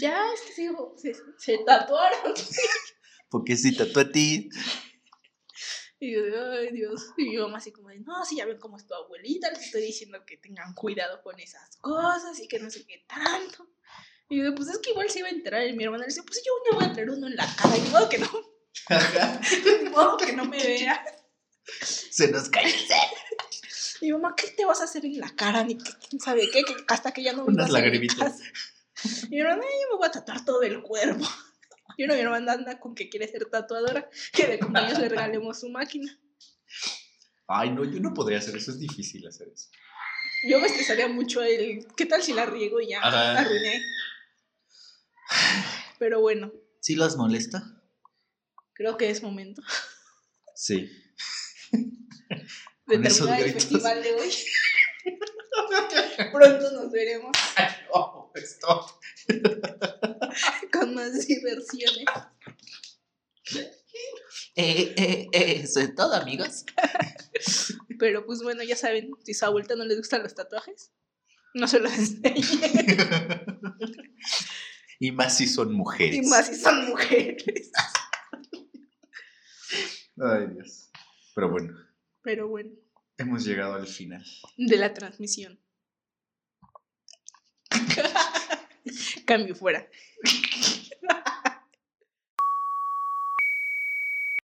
Ya, es que sí, se, se tatuaron. Porque si tatuó a ti. Y yo, ay Dios. Y mi mamá así como de, no, si ya ven cómo es tu abuelita, les estoy diciendo que tengan cuidado con esas cosas y que no sé qué tanto. Y yo, pues es que igual se iba a enterar. Y mi hermana le dice, pues yo me voy a traer uno en la cara. Y modo que no, modo que no me vea. Se nos cae el mi mamá, ¿qué te vas a hacer en la cara? Ni que, quién sabe qué, que hasta que ya no Unas lagrimitas. Y mi hermana, yo me voy a tatuar todo el cuerpo. Y una mi hermana anda con que quiere ser tatuadora, que de cumpleaños le regalemos su máquina. Ay, no, yo no podría hacer eso. Es difícil hacer eso. Yo me estresaría mucho el, ¿qué tal si la riego y ya Ajá. arruiné? Pero bueno, ¿Sí las molesta? creo que es momento Sí. de terminar el festival de hoy. Pronto nos veremos No, stop. con más diversiones. Eh, eh, eh, eso es todo, amigos. Pero pues bueno, ya saben, si a su abuelita no les gustan los tatuajes, no se los enseñen. y más si son mujeres. Y más si son mujeres. Ay, Dios. Pero bueno, Pero bueno, hemos llegado al final. de la transmisión. Cambio fuera.